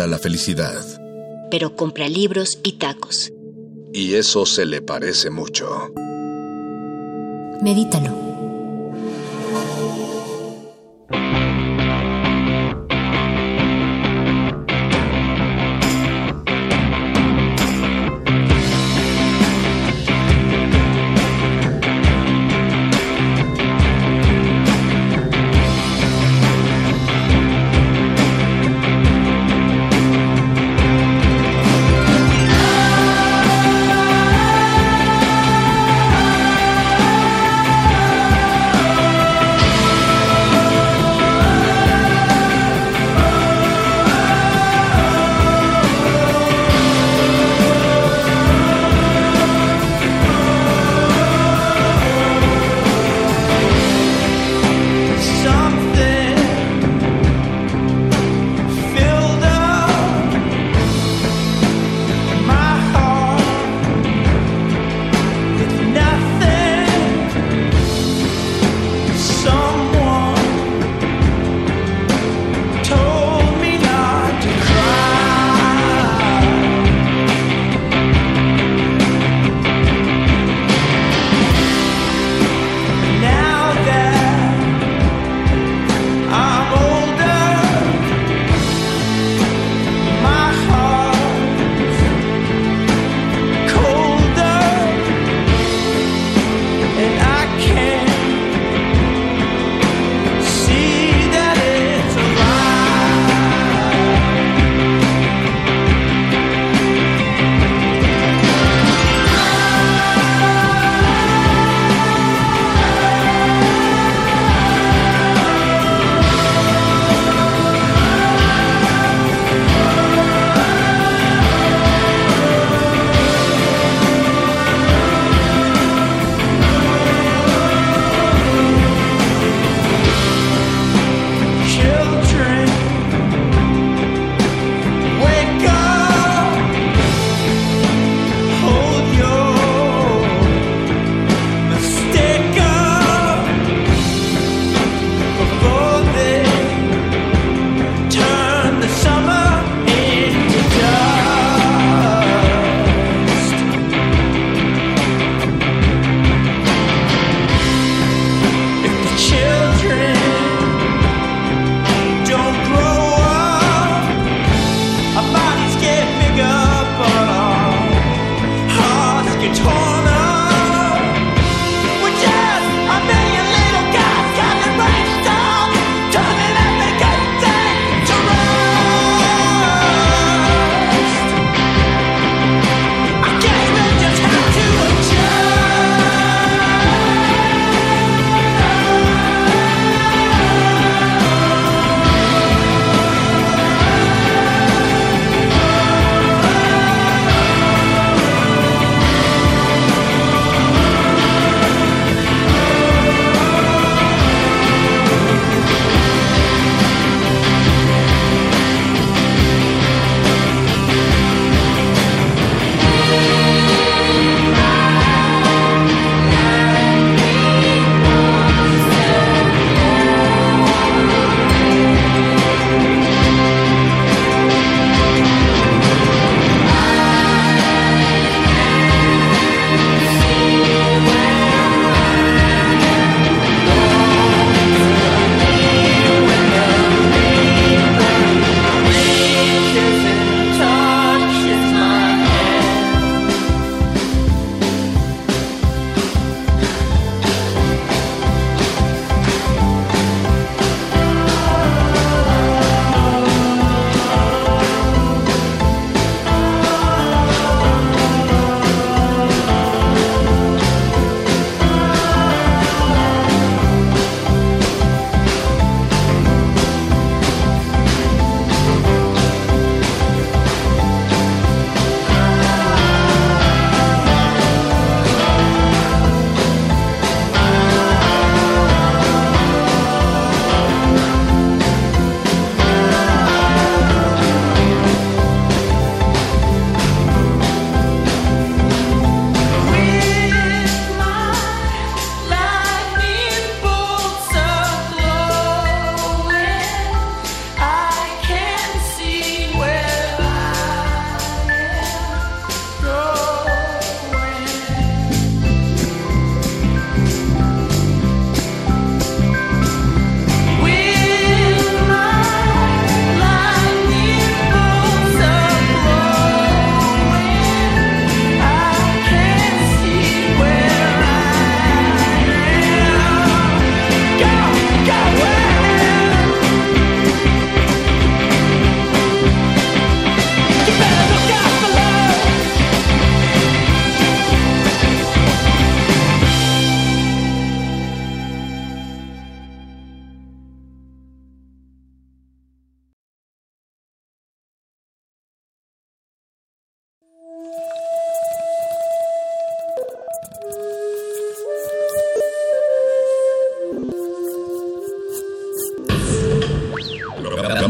Compra la felicidad. Pero compra libros y tacos. Y eso se le parece mucho. Medítalo.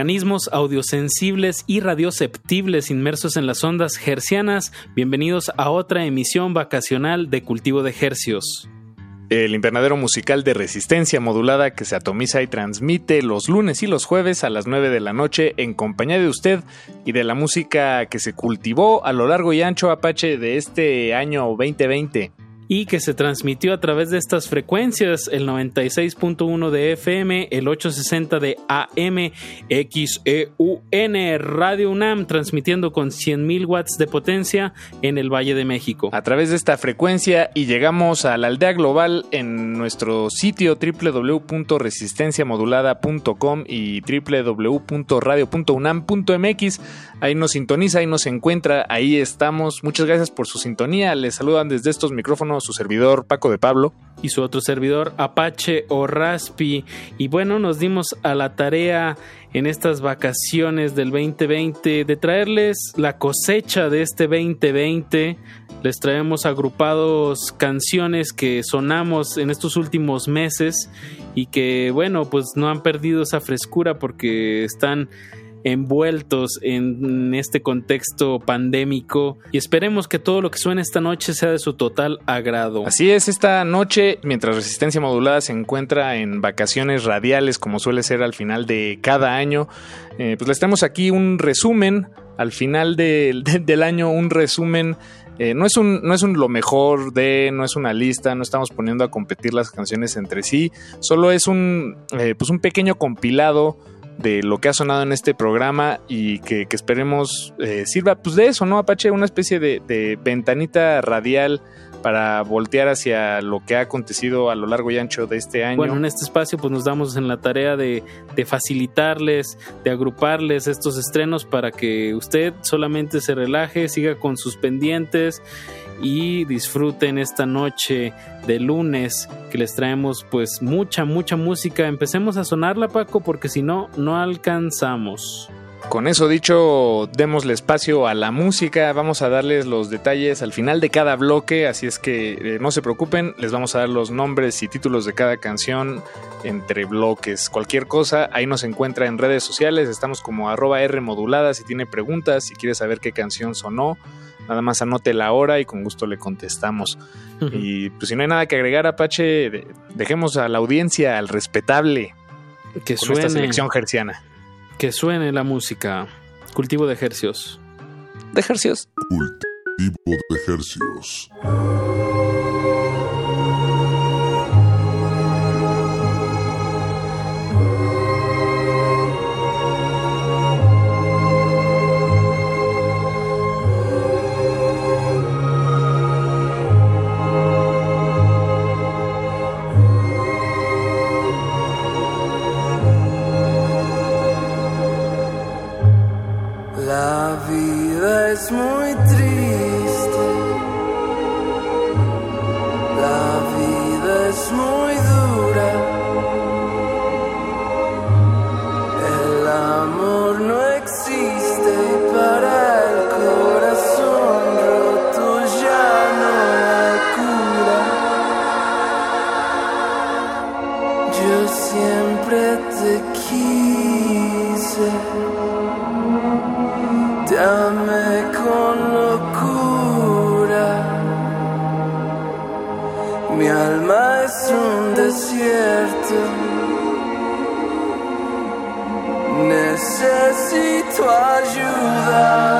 Organismos audiosensibles y radioceptibles inmersos en las ondas hercianas, bienvenidos a otra emisión vacacional de Cultivo de Hercios. El invernadero musical de resistencia modulada que se atomiza y transmite los lunes y los jueves a las 9 de la noche en compañía de usted y de la música que se cultivó a lo largo y ancho Apache de este año 2020 y que se transmitió a través de estas frecuencias, el 96.1 de FM, el 860 de AM, XEUN, Radio UNAM, transmitiendo con 100.000 watts de potencia en el Valle de México. A través de esta frecuencia y llegamos a la aldea global en nuestro sitio www.resistenciamodulada.com y www.radio.unam.mx. Ahí nos sintoniza, ahí nos encuentra, ahí estamos. Muchas gracias por su sintonía. Les saludan desde estos micrófonos su servidor Paco de Pablo. Y su otro servidor Apache o Raspi. Y bueno, nos dimos a la tarea en estas vacaciones del 2020 de traerles la cosecha de este 2020. Les traemos agrupados canciones que sonamos en estos últimos meses y que bueno, pues no han perdido esa frescura porque están envueltos en este contexto pandémico y esperemos que todo lo que suene esta noche sea de su total agrado. Así es, esta noche, mientras Resistencia Modulada se encuentra en vacaciones radiales como suele ser al final de cada año, eh, pues les tenemos aquí un resumen, al final del año un resumen eh, no es un, no es un lo mejor de, no es una lista, no estamos poniendo a competir las canciones entre sí, solo es un, eh, pues un pequeño compilado de lo que ha sonado en este programa y que, esperemos eh, sirva pues de eso, ¿no? Apache, una especie de, ventanita radial para voltear hacia lo que ha acontecido a lo largo y ancho de este año. Bueno, en este espacio pues nos damos en la tarea de, de, facilitarles, de agruparles estos estrenos para que usted solamente se relaje, siga con sus pendientes y disfruten esta noche de lunes que les traemos pues mucha, mucha música. Empecemos a sonarla Paco porque si no, no alcanzamos. Con eso dicho, démosle espacio a la música, vamos a darles los detalles al final de cada bloque, así es que eh, no se preocupen, les vamos a dar los nombres y títulos de cada canción entre bloques. Cualquier cosa, ahí nos encuentra en redes sociales, estamos como arroba R modulada si tiene preguntas, si quiere saber qué canción sonó Nada más anote la hora y con gusto le contestamos. y pues si no hay nada que agregar, Apache, dejemos a la audiencia, al respetable, que suene esta selección gerciana. Que suene la música. Cultivo de ejercios. De ejercios. Cultivo de ejercios. this. Y peleando, no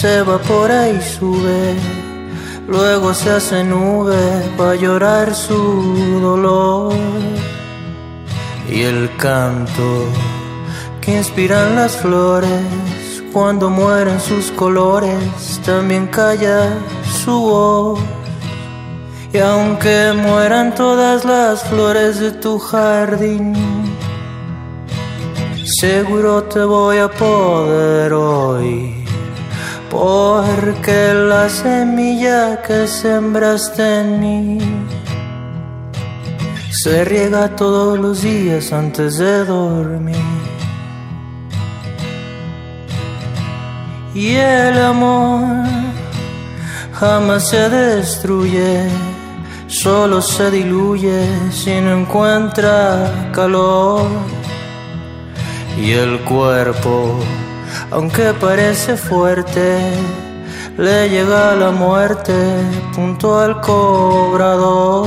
se evapora y sube, luego se hace nube para llorar su dolor. Y el canto que inspiran las flores cuando mueren sus colores también calla su voz. Y aunque mueran todas las flores de tu jardín, Seguro te voy a poder oír, porque la semilla que sembraste en mí se riega todos los días antes de dormir. Y el amor jamás se destruye, solo se diluye si no encuentra calor. Y el cuerpo, aunque parece fuerte, le llega la muerte punto al cobrador.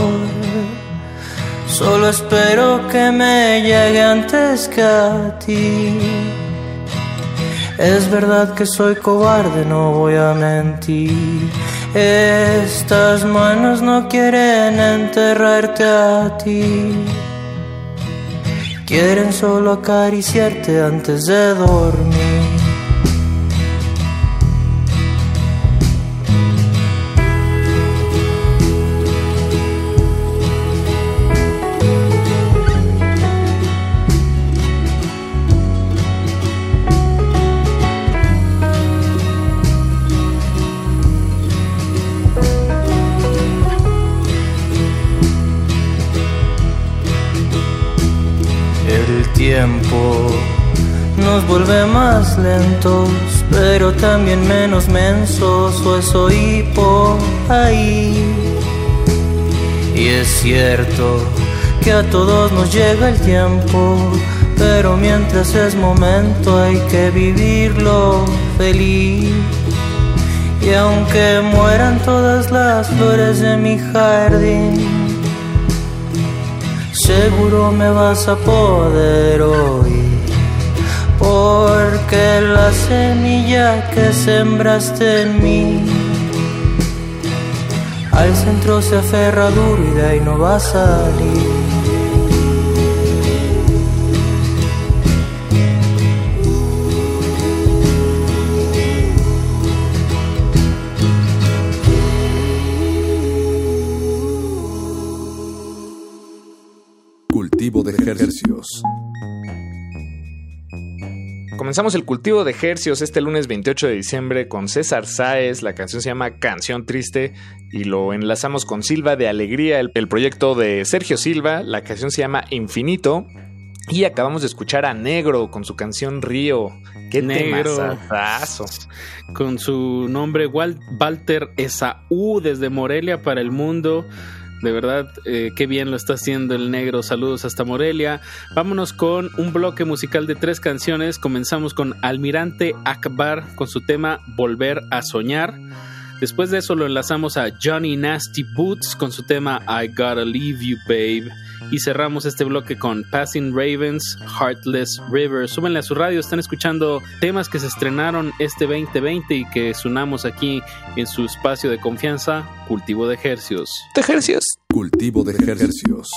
Solo espero que me llegue antes que a ti. Es verdad que soy cobarde, no voy a mentir. Estas manos no quieren enterrarte a ti. Quieren solo acariciarte antes de dormir. Tiempo nos vuelve más lentos, pero también menos mensos, o eso y por ahí. Y es cierto que a todos nos llega el tiempo, pero mientras es momento hay que vivirlo feliz. Y aunque mueran todas las flores de mi jardín, seguro me vas a poder oír. Porque la semilla que sembraste en mí al centro se aferra duro y no va a salir. Comenzamos el cultivo de ejercios este lunes 28 de diciembre con César Sáez. La canción se llama Canción Triste y lo enlazamos con Silva de Alegría, el, el proyecto de Sergio Silva. La canción se llama Infinito. Y acabamos de escuchar a Negro con su canción Río. Qué Negro. Con su nombre Wal- Walter Esaú desde Morelia para el mundo. De verdad, eh, qué bien lo está haciendo el negro. Saludos hasta Morelia. Vámonos con un bloque musical de tres canciones. Comenzamos con Almirante Akbar con su tema Volver a Soñar. Después de eso lo enlazamos a Johnny Nasty Boots con su tema I Gotta Leave You Babe. Y cerramos este bloque con Passing Ravens, Heartless River. Súbenle a su radio, están escuchando temas que se estrenaron este 2020 y que sonamos aquí en su espacio de confianza, Cultivo de Ejercios. ¿De ejercios? Cultivo de ejercicios.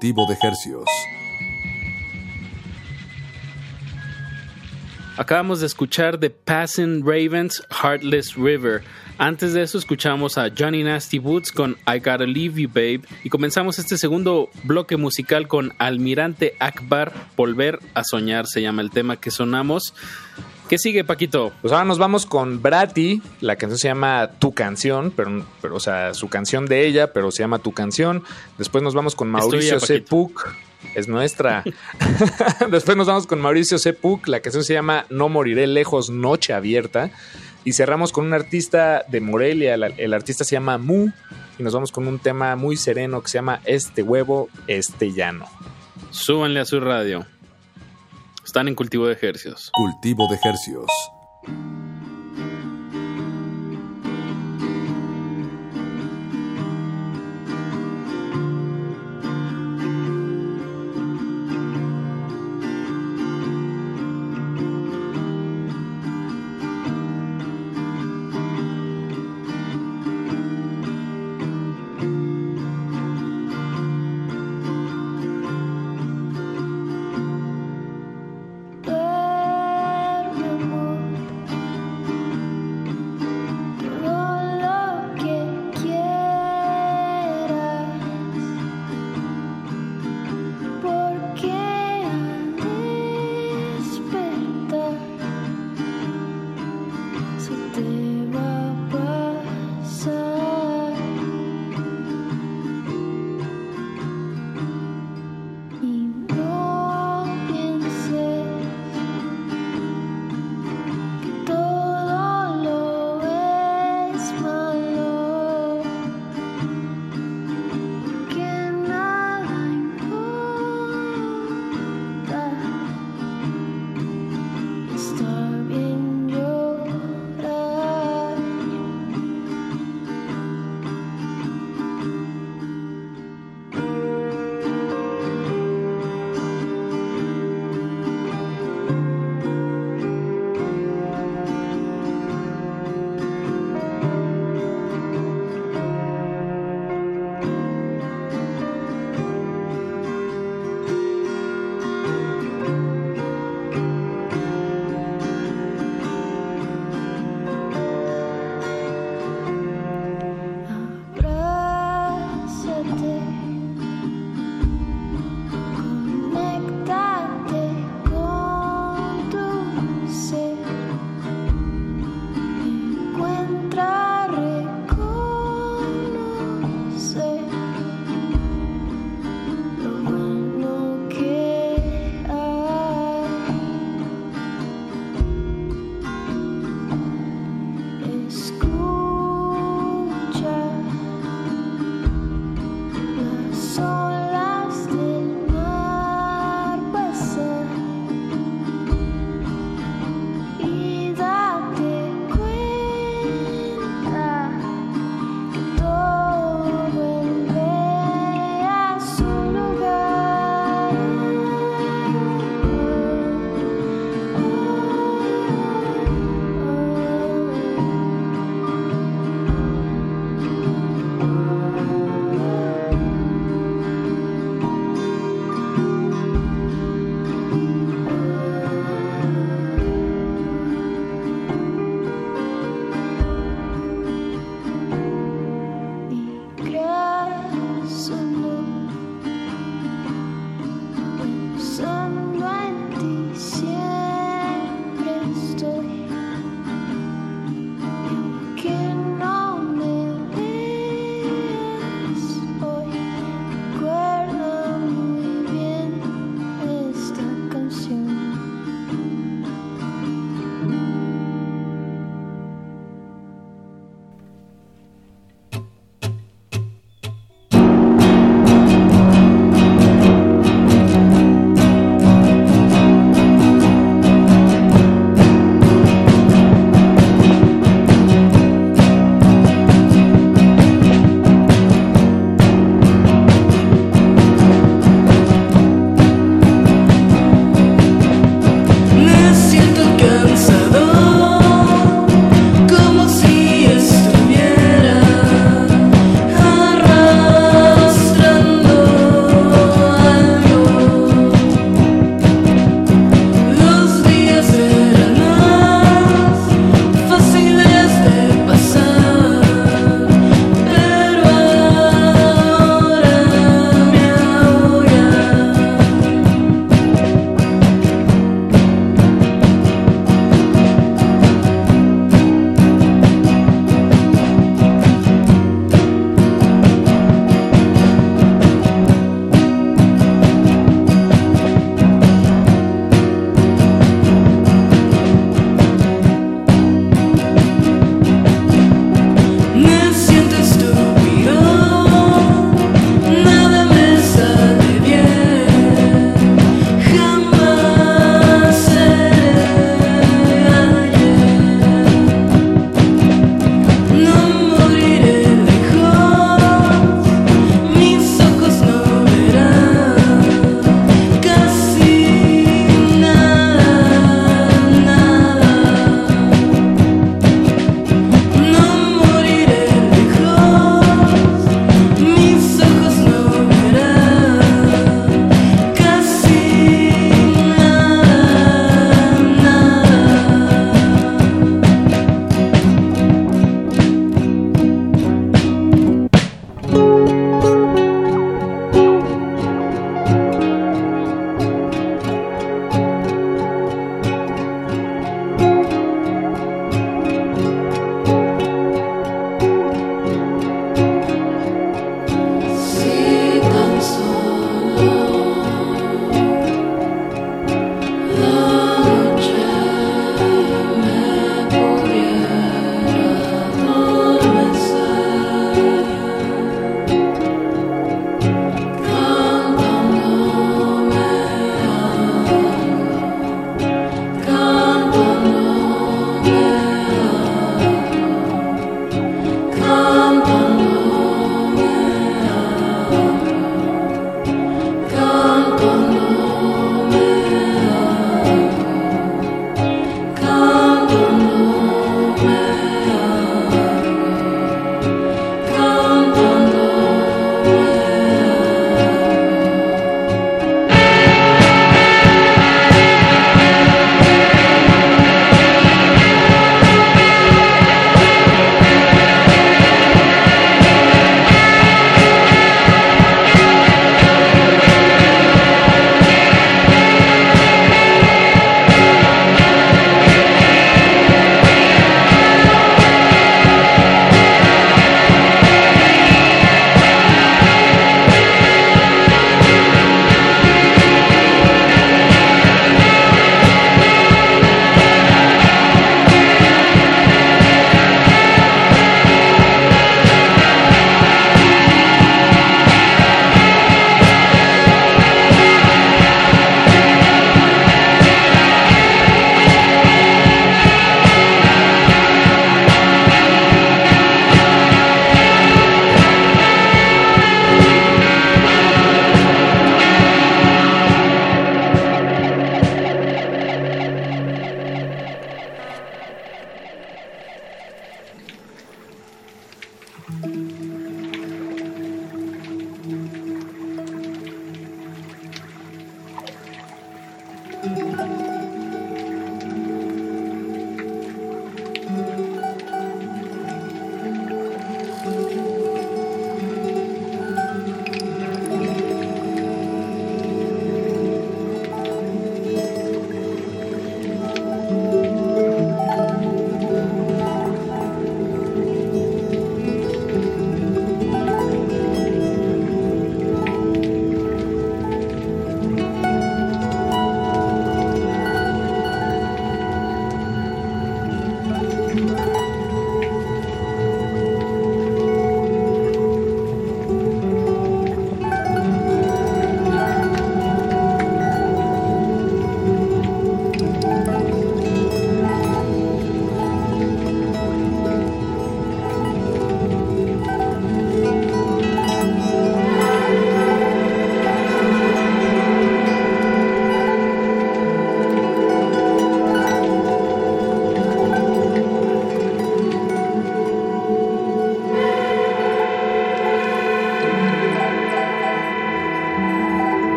De. Acabamos de escuchar The Passing Ravens Heartless River. Antes de eso escuchamos a Johnny Nasty Boots con I Gotta Leave You Babe y comenzamos este segundo bloque musical con Almirante Akbar Volver a Soñar se llama el tema que sonamos. ¿Qué sigue, Paquito? Pues ahora nos vamos con Brati, la canción se llama Tu canción, pero, pero o sea, su canción de ella, pero se llama Tu canción. Después nos vamos con Mauricio Sepuk, es nuestra. *laughs* Después nos vamos con Mauricio Sepuk, la canción se llama No moriré lejos, Noche Abierta. Y cerramos con un artista de Morelia, el, el artista se llama Mu, y nos vamos con un tema muy sereno que se llama Este huevo, este llano. Súbanle a su radio. Están en cultivo de ejercicios. Cultivo de ejercicios.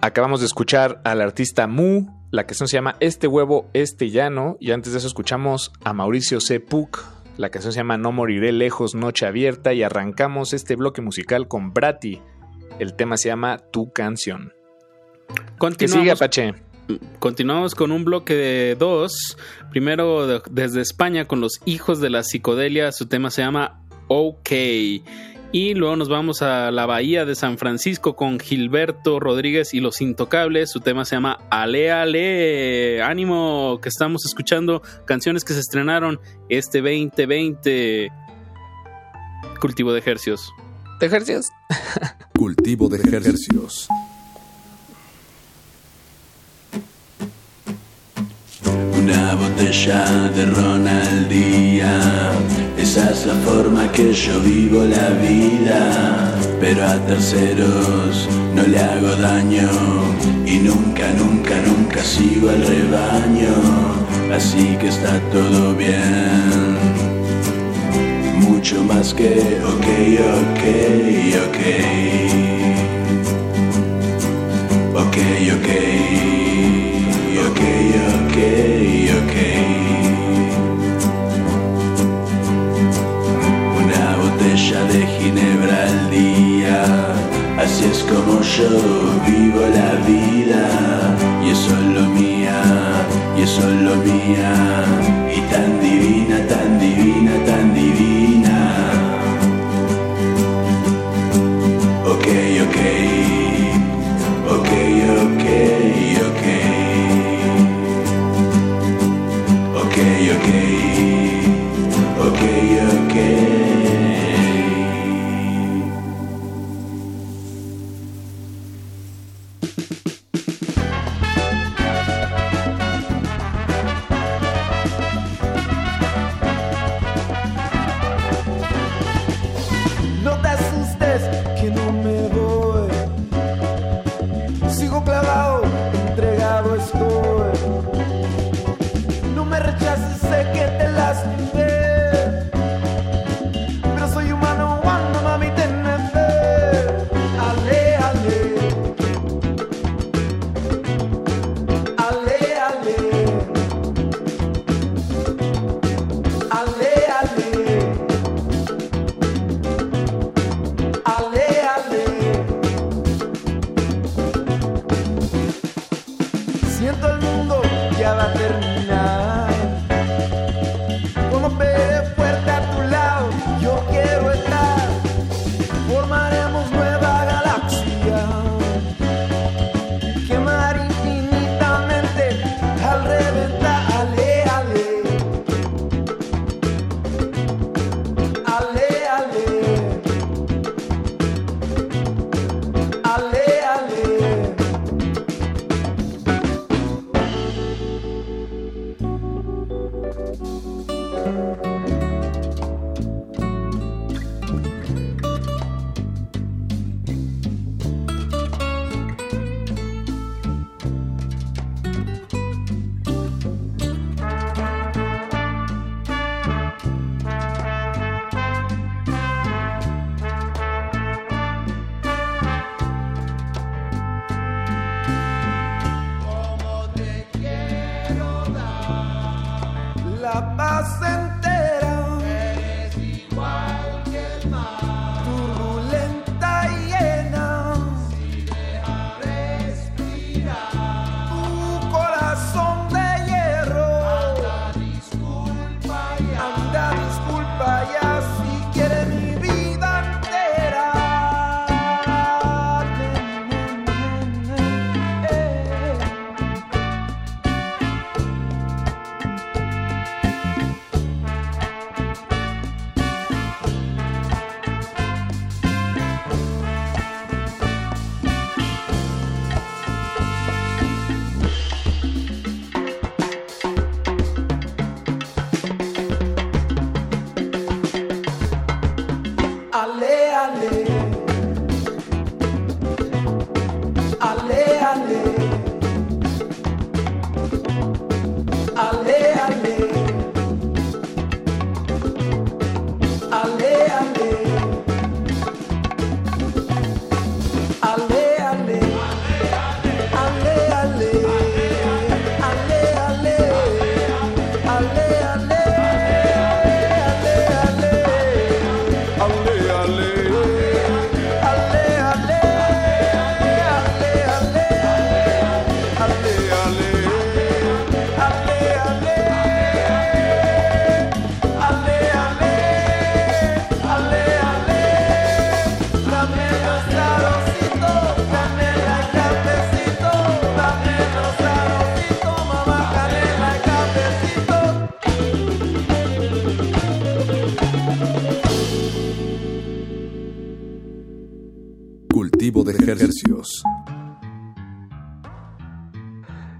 Acabamos de escuchar al artista Mu, la canción se llama Este huevo, este llano, y antes de eso escuchamos a Mauricio C. Puc, la canción se llama No moriré lejos, noche abierta, y arrancamos este bloque musical con Brati, el tema se llama Tu canción. ¿Qué sigue, Apache? Continuamos con un bloque de dos. Primero de- desde España con los hijos de la psicodelia. Su tema se llama OK. Y luego nos vamos a la bahía de San Francisco con Gilberto Rodríguez y los Intocables. Su tema se llama Ale Ale. Ánimo, que estamos escuchando canciones que se estrenaron este 2020. Cultivo de ejercicios. ¿De ejercicios? Cultivo de ejercicios. Botella de ron al día. Esa es la forma que yo vivo la vida. Pero a terceros no le hago daño. Y nunca, nunca, nunca sigo al rebaño. Así que está todo bien. Mucho más que ok, ok. Ok, ok, ok, de ginebra al día, así es como yo vivo la vida. Y es solo mía, y es solo mía. Y tan divina, tan divina, tan divina.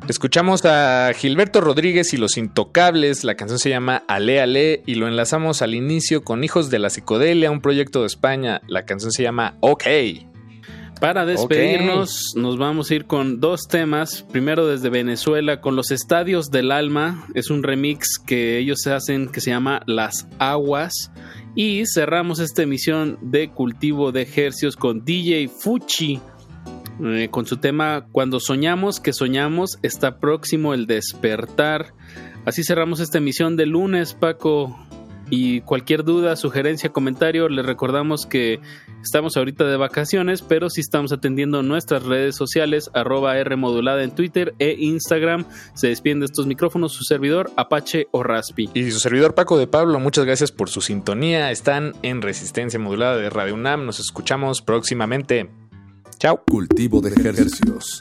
Escuchamos a Gilberto Rodríguez y Los Intocables, la canción se llama Ale Ale y lo enlazamos al inicio con Hijos de la Psicodelia, un proyecto de España, la canción se llama OK. Para despedirnos, nos vamos a ir con dos temas. Primero desde Venezuela, con los Estadios del Alma. Es un remix que ellos hacen que se llama Las Aguas. Y cerramos esta emisión de Cultivo de Ejercios con DJ Fuchi. Eh, con su tema Cuando soñamos que soñamos, está próximo el despertar. Así cerramos esta emisión de lunes, Paco. Y cualquier duda, sugerencia, comentario, les recordamos que estamos ahorita de vacaciones, pero sí estamos atendiendo nuestras redes sociales, arroba R modulada en Twitter e Instagram. Se despiden de estos micrófonos su servidor, Apache o Raspi. Y su servidor Paco de Pablo, muchas gracias por su sintonía. Están en Resistencia Modulada de Radio UNAM. Nos escuchamos próximamente. Cultivo de ejercicios.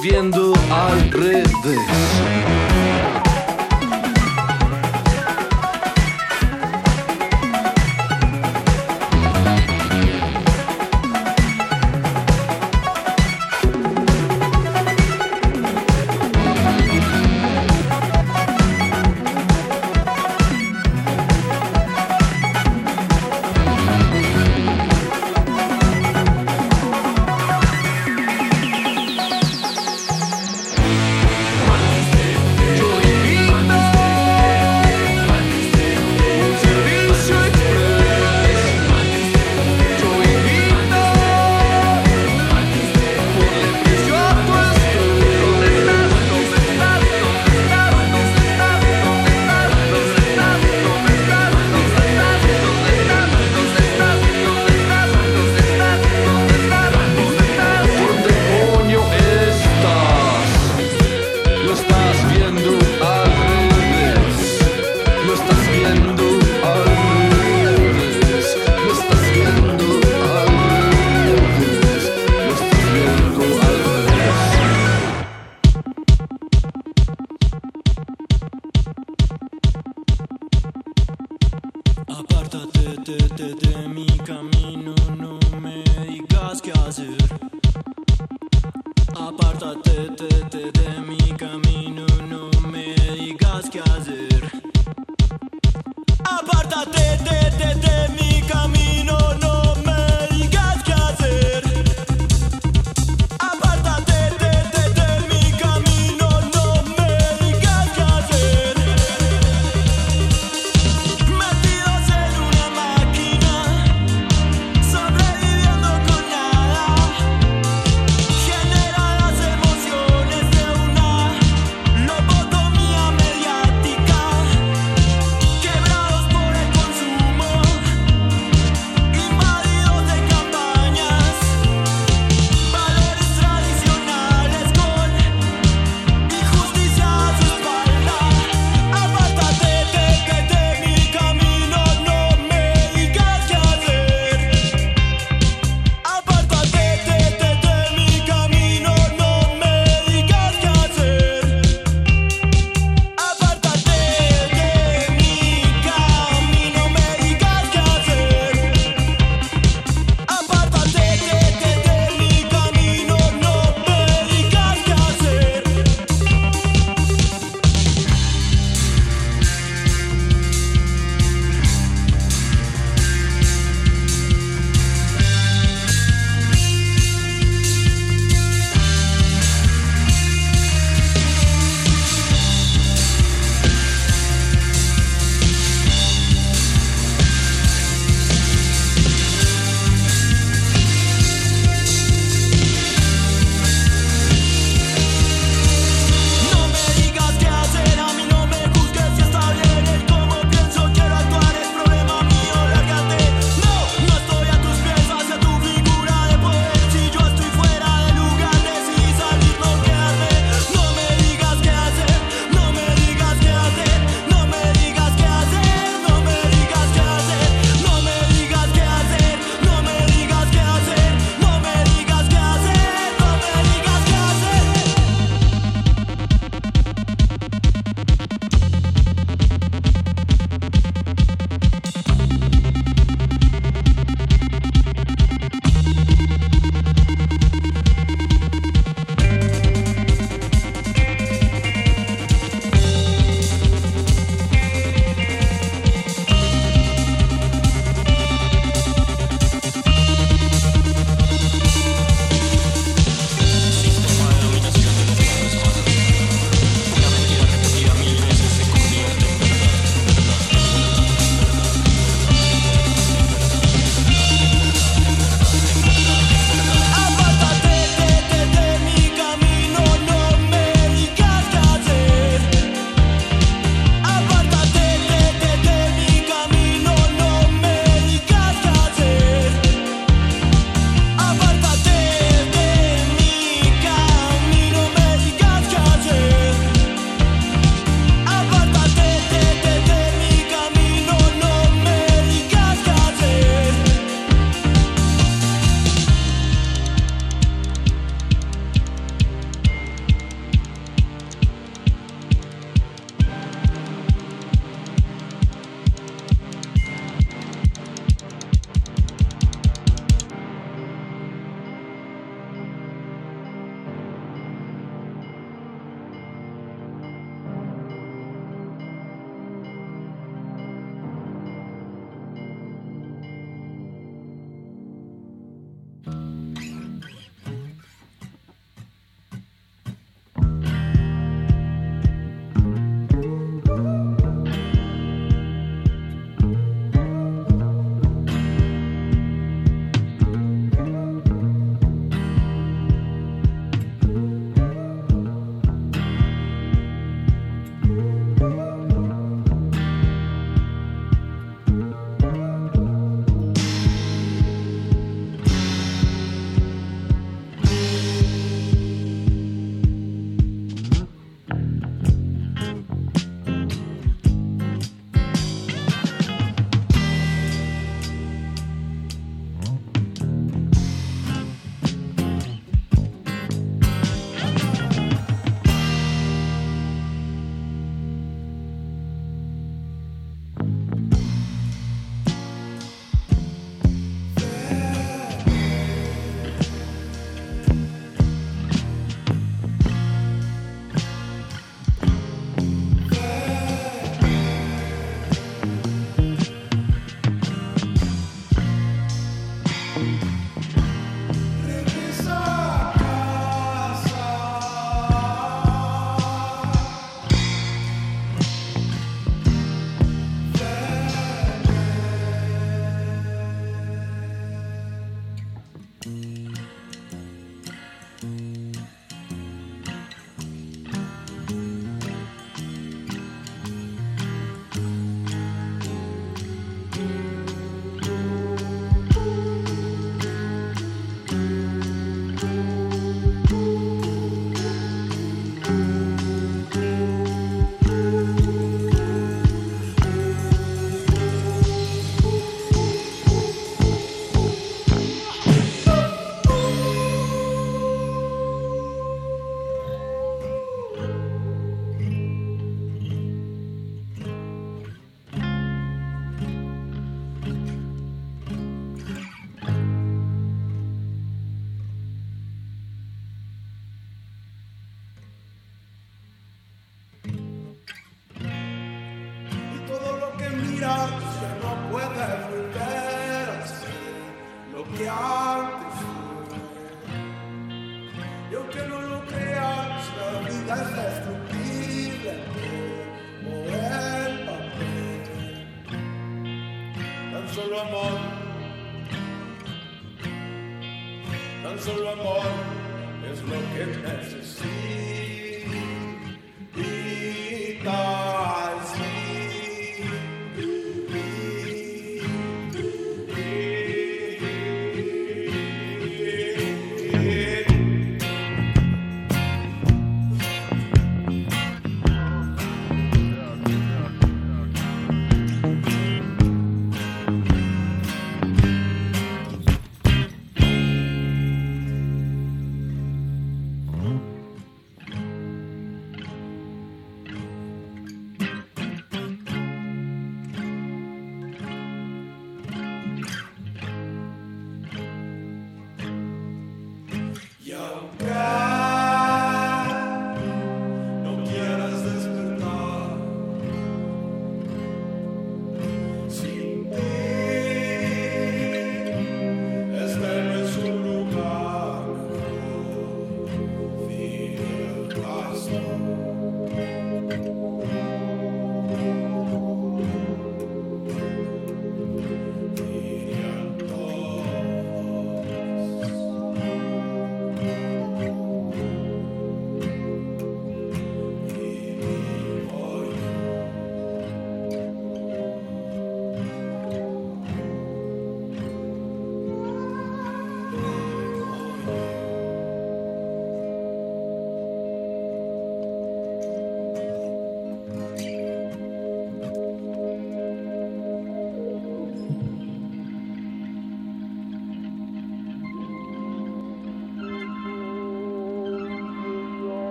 viendo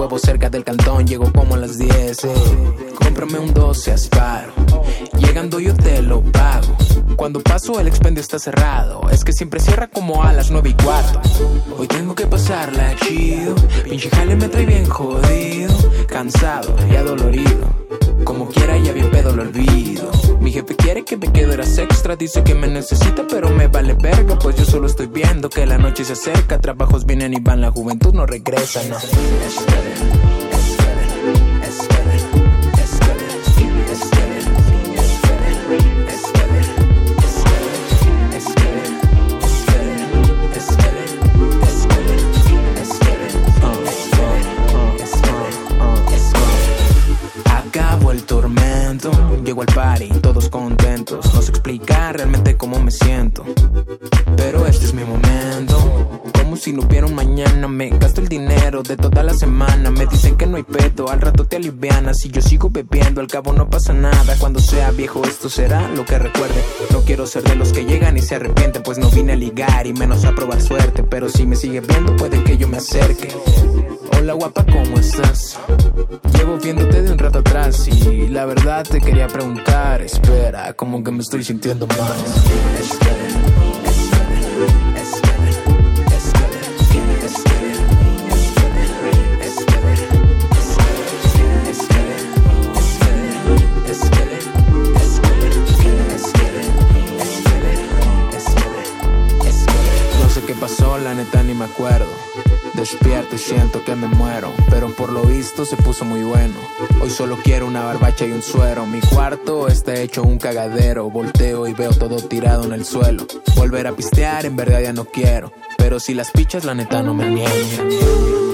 16, a huevo cerca del cantón, llego como a las 10. eh. Cómprame un 12 asparo, llegando yo te lo pago. Cuando paso el expendio está cerrado, es que siempre cierra como a las 9 y cuarto. Hoy tengo que pasarla chido, pinche jale me trae bien jodido, cansado y adolorido. Extra Dice que me necesita pero me vale verga Pues yo solo estoy viendo que la noche se acerca. Trabajos vienen y van, la juventud no regresa, no al cabo no pasa nada. Cuando sea viejo, esto será lo que recuerde. No quiero ser de los que llegan y se arrepienten, pues no vine a ligar y menos a probar suerte. Pero si me sigue viendo, puede que yo me acerque. Hola guapa, ¿cómo estás? Llevo viéndote de un rato atrás y la verdad te quería preguntar, espera, como que me estoy sintiendo mal. Siento que me muero, pero por lo visto se puso muy bueno. Hoy solo quiero una barbacha y un suero. Mi cuarto está hecho un cagadero. Volteo y veo todo tirado en el suelo. Volver a pistear, en verdad ya no quiero. Pero si las pichas, la neta no me niego.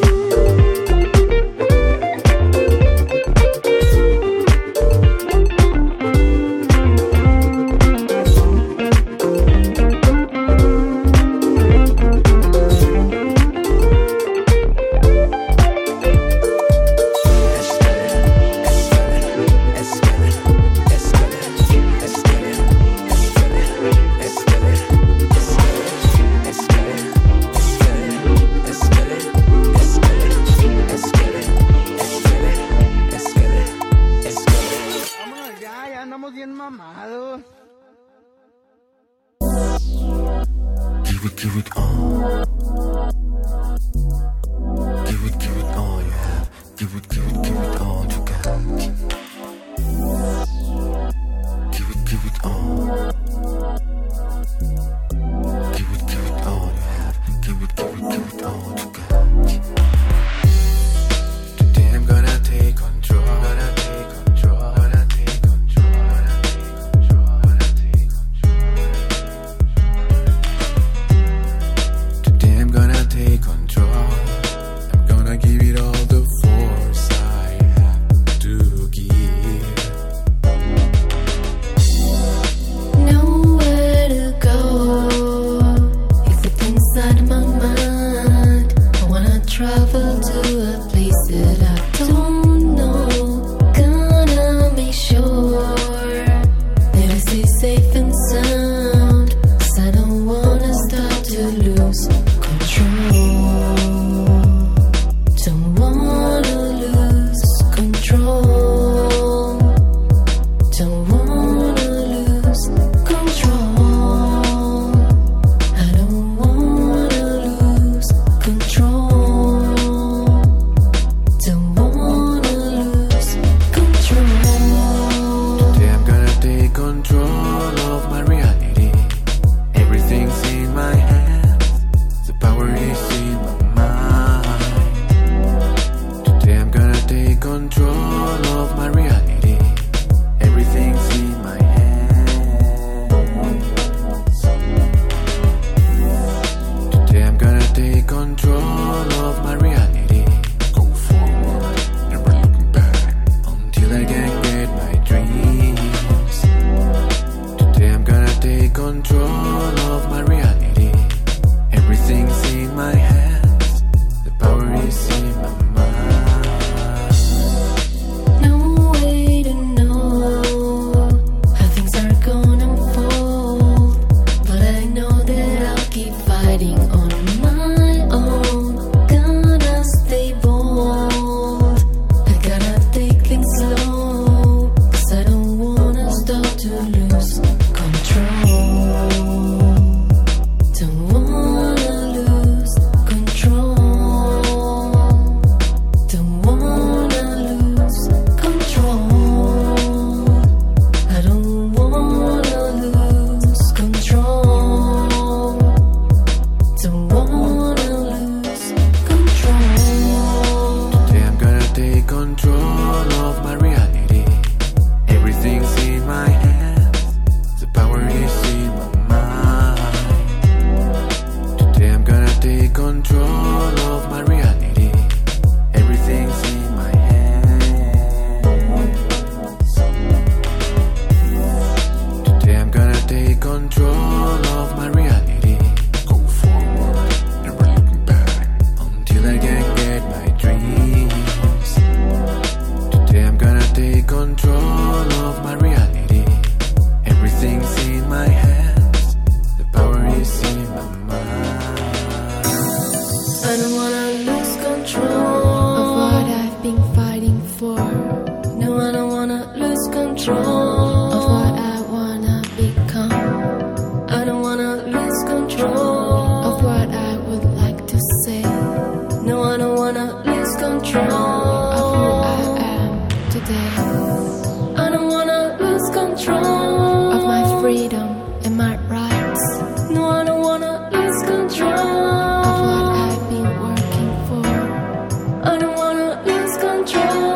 I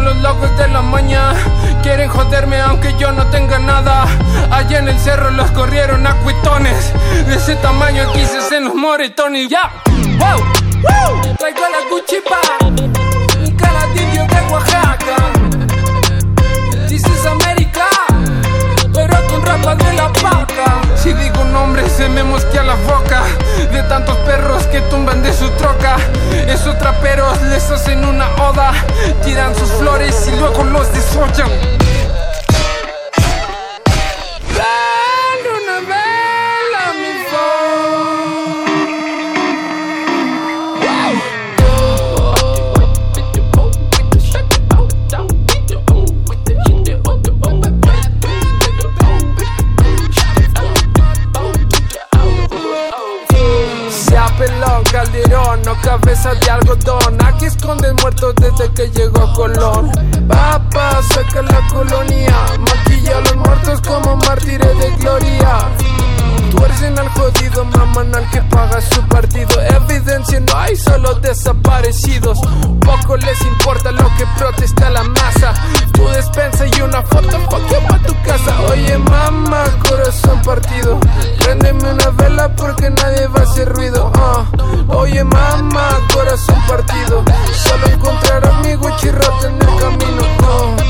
los logos de la maña. Quieren joderme aunque yo no tenga nada. Allá en el cerro los corrieron a cuitones. De ese tamaño quise en los moretones. Ya. Wow. Wow. Traigo la cuchipa. Cara de Oaxaca. Nombre se me mosquea la boca. De tantos perros que tumban de su troca. Esos traperos les hacen una oda. Tiran sus flores y luego los desollan. No cabeza de algodón. Aquí esconden muertos desde que llegó Colón. Papá, saca la colonia. Maquilla a los muertos como mártires de gloria. Tuercen al jodido, maman al que paga su partido. Evidencia no hay, solo desaparecidos. Poco les importa lo que protesta la masa. Tu despensa y una foto, you, pa' tu casa. Oye, mamá, corazón partido. Préndeme una vela porque nadie va a hacer ruido. ah. Oye, mamá, corazón partido. Solo encontrarás mi Gucci roto en el camino. ah.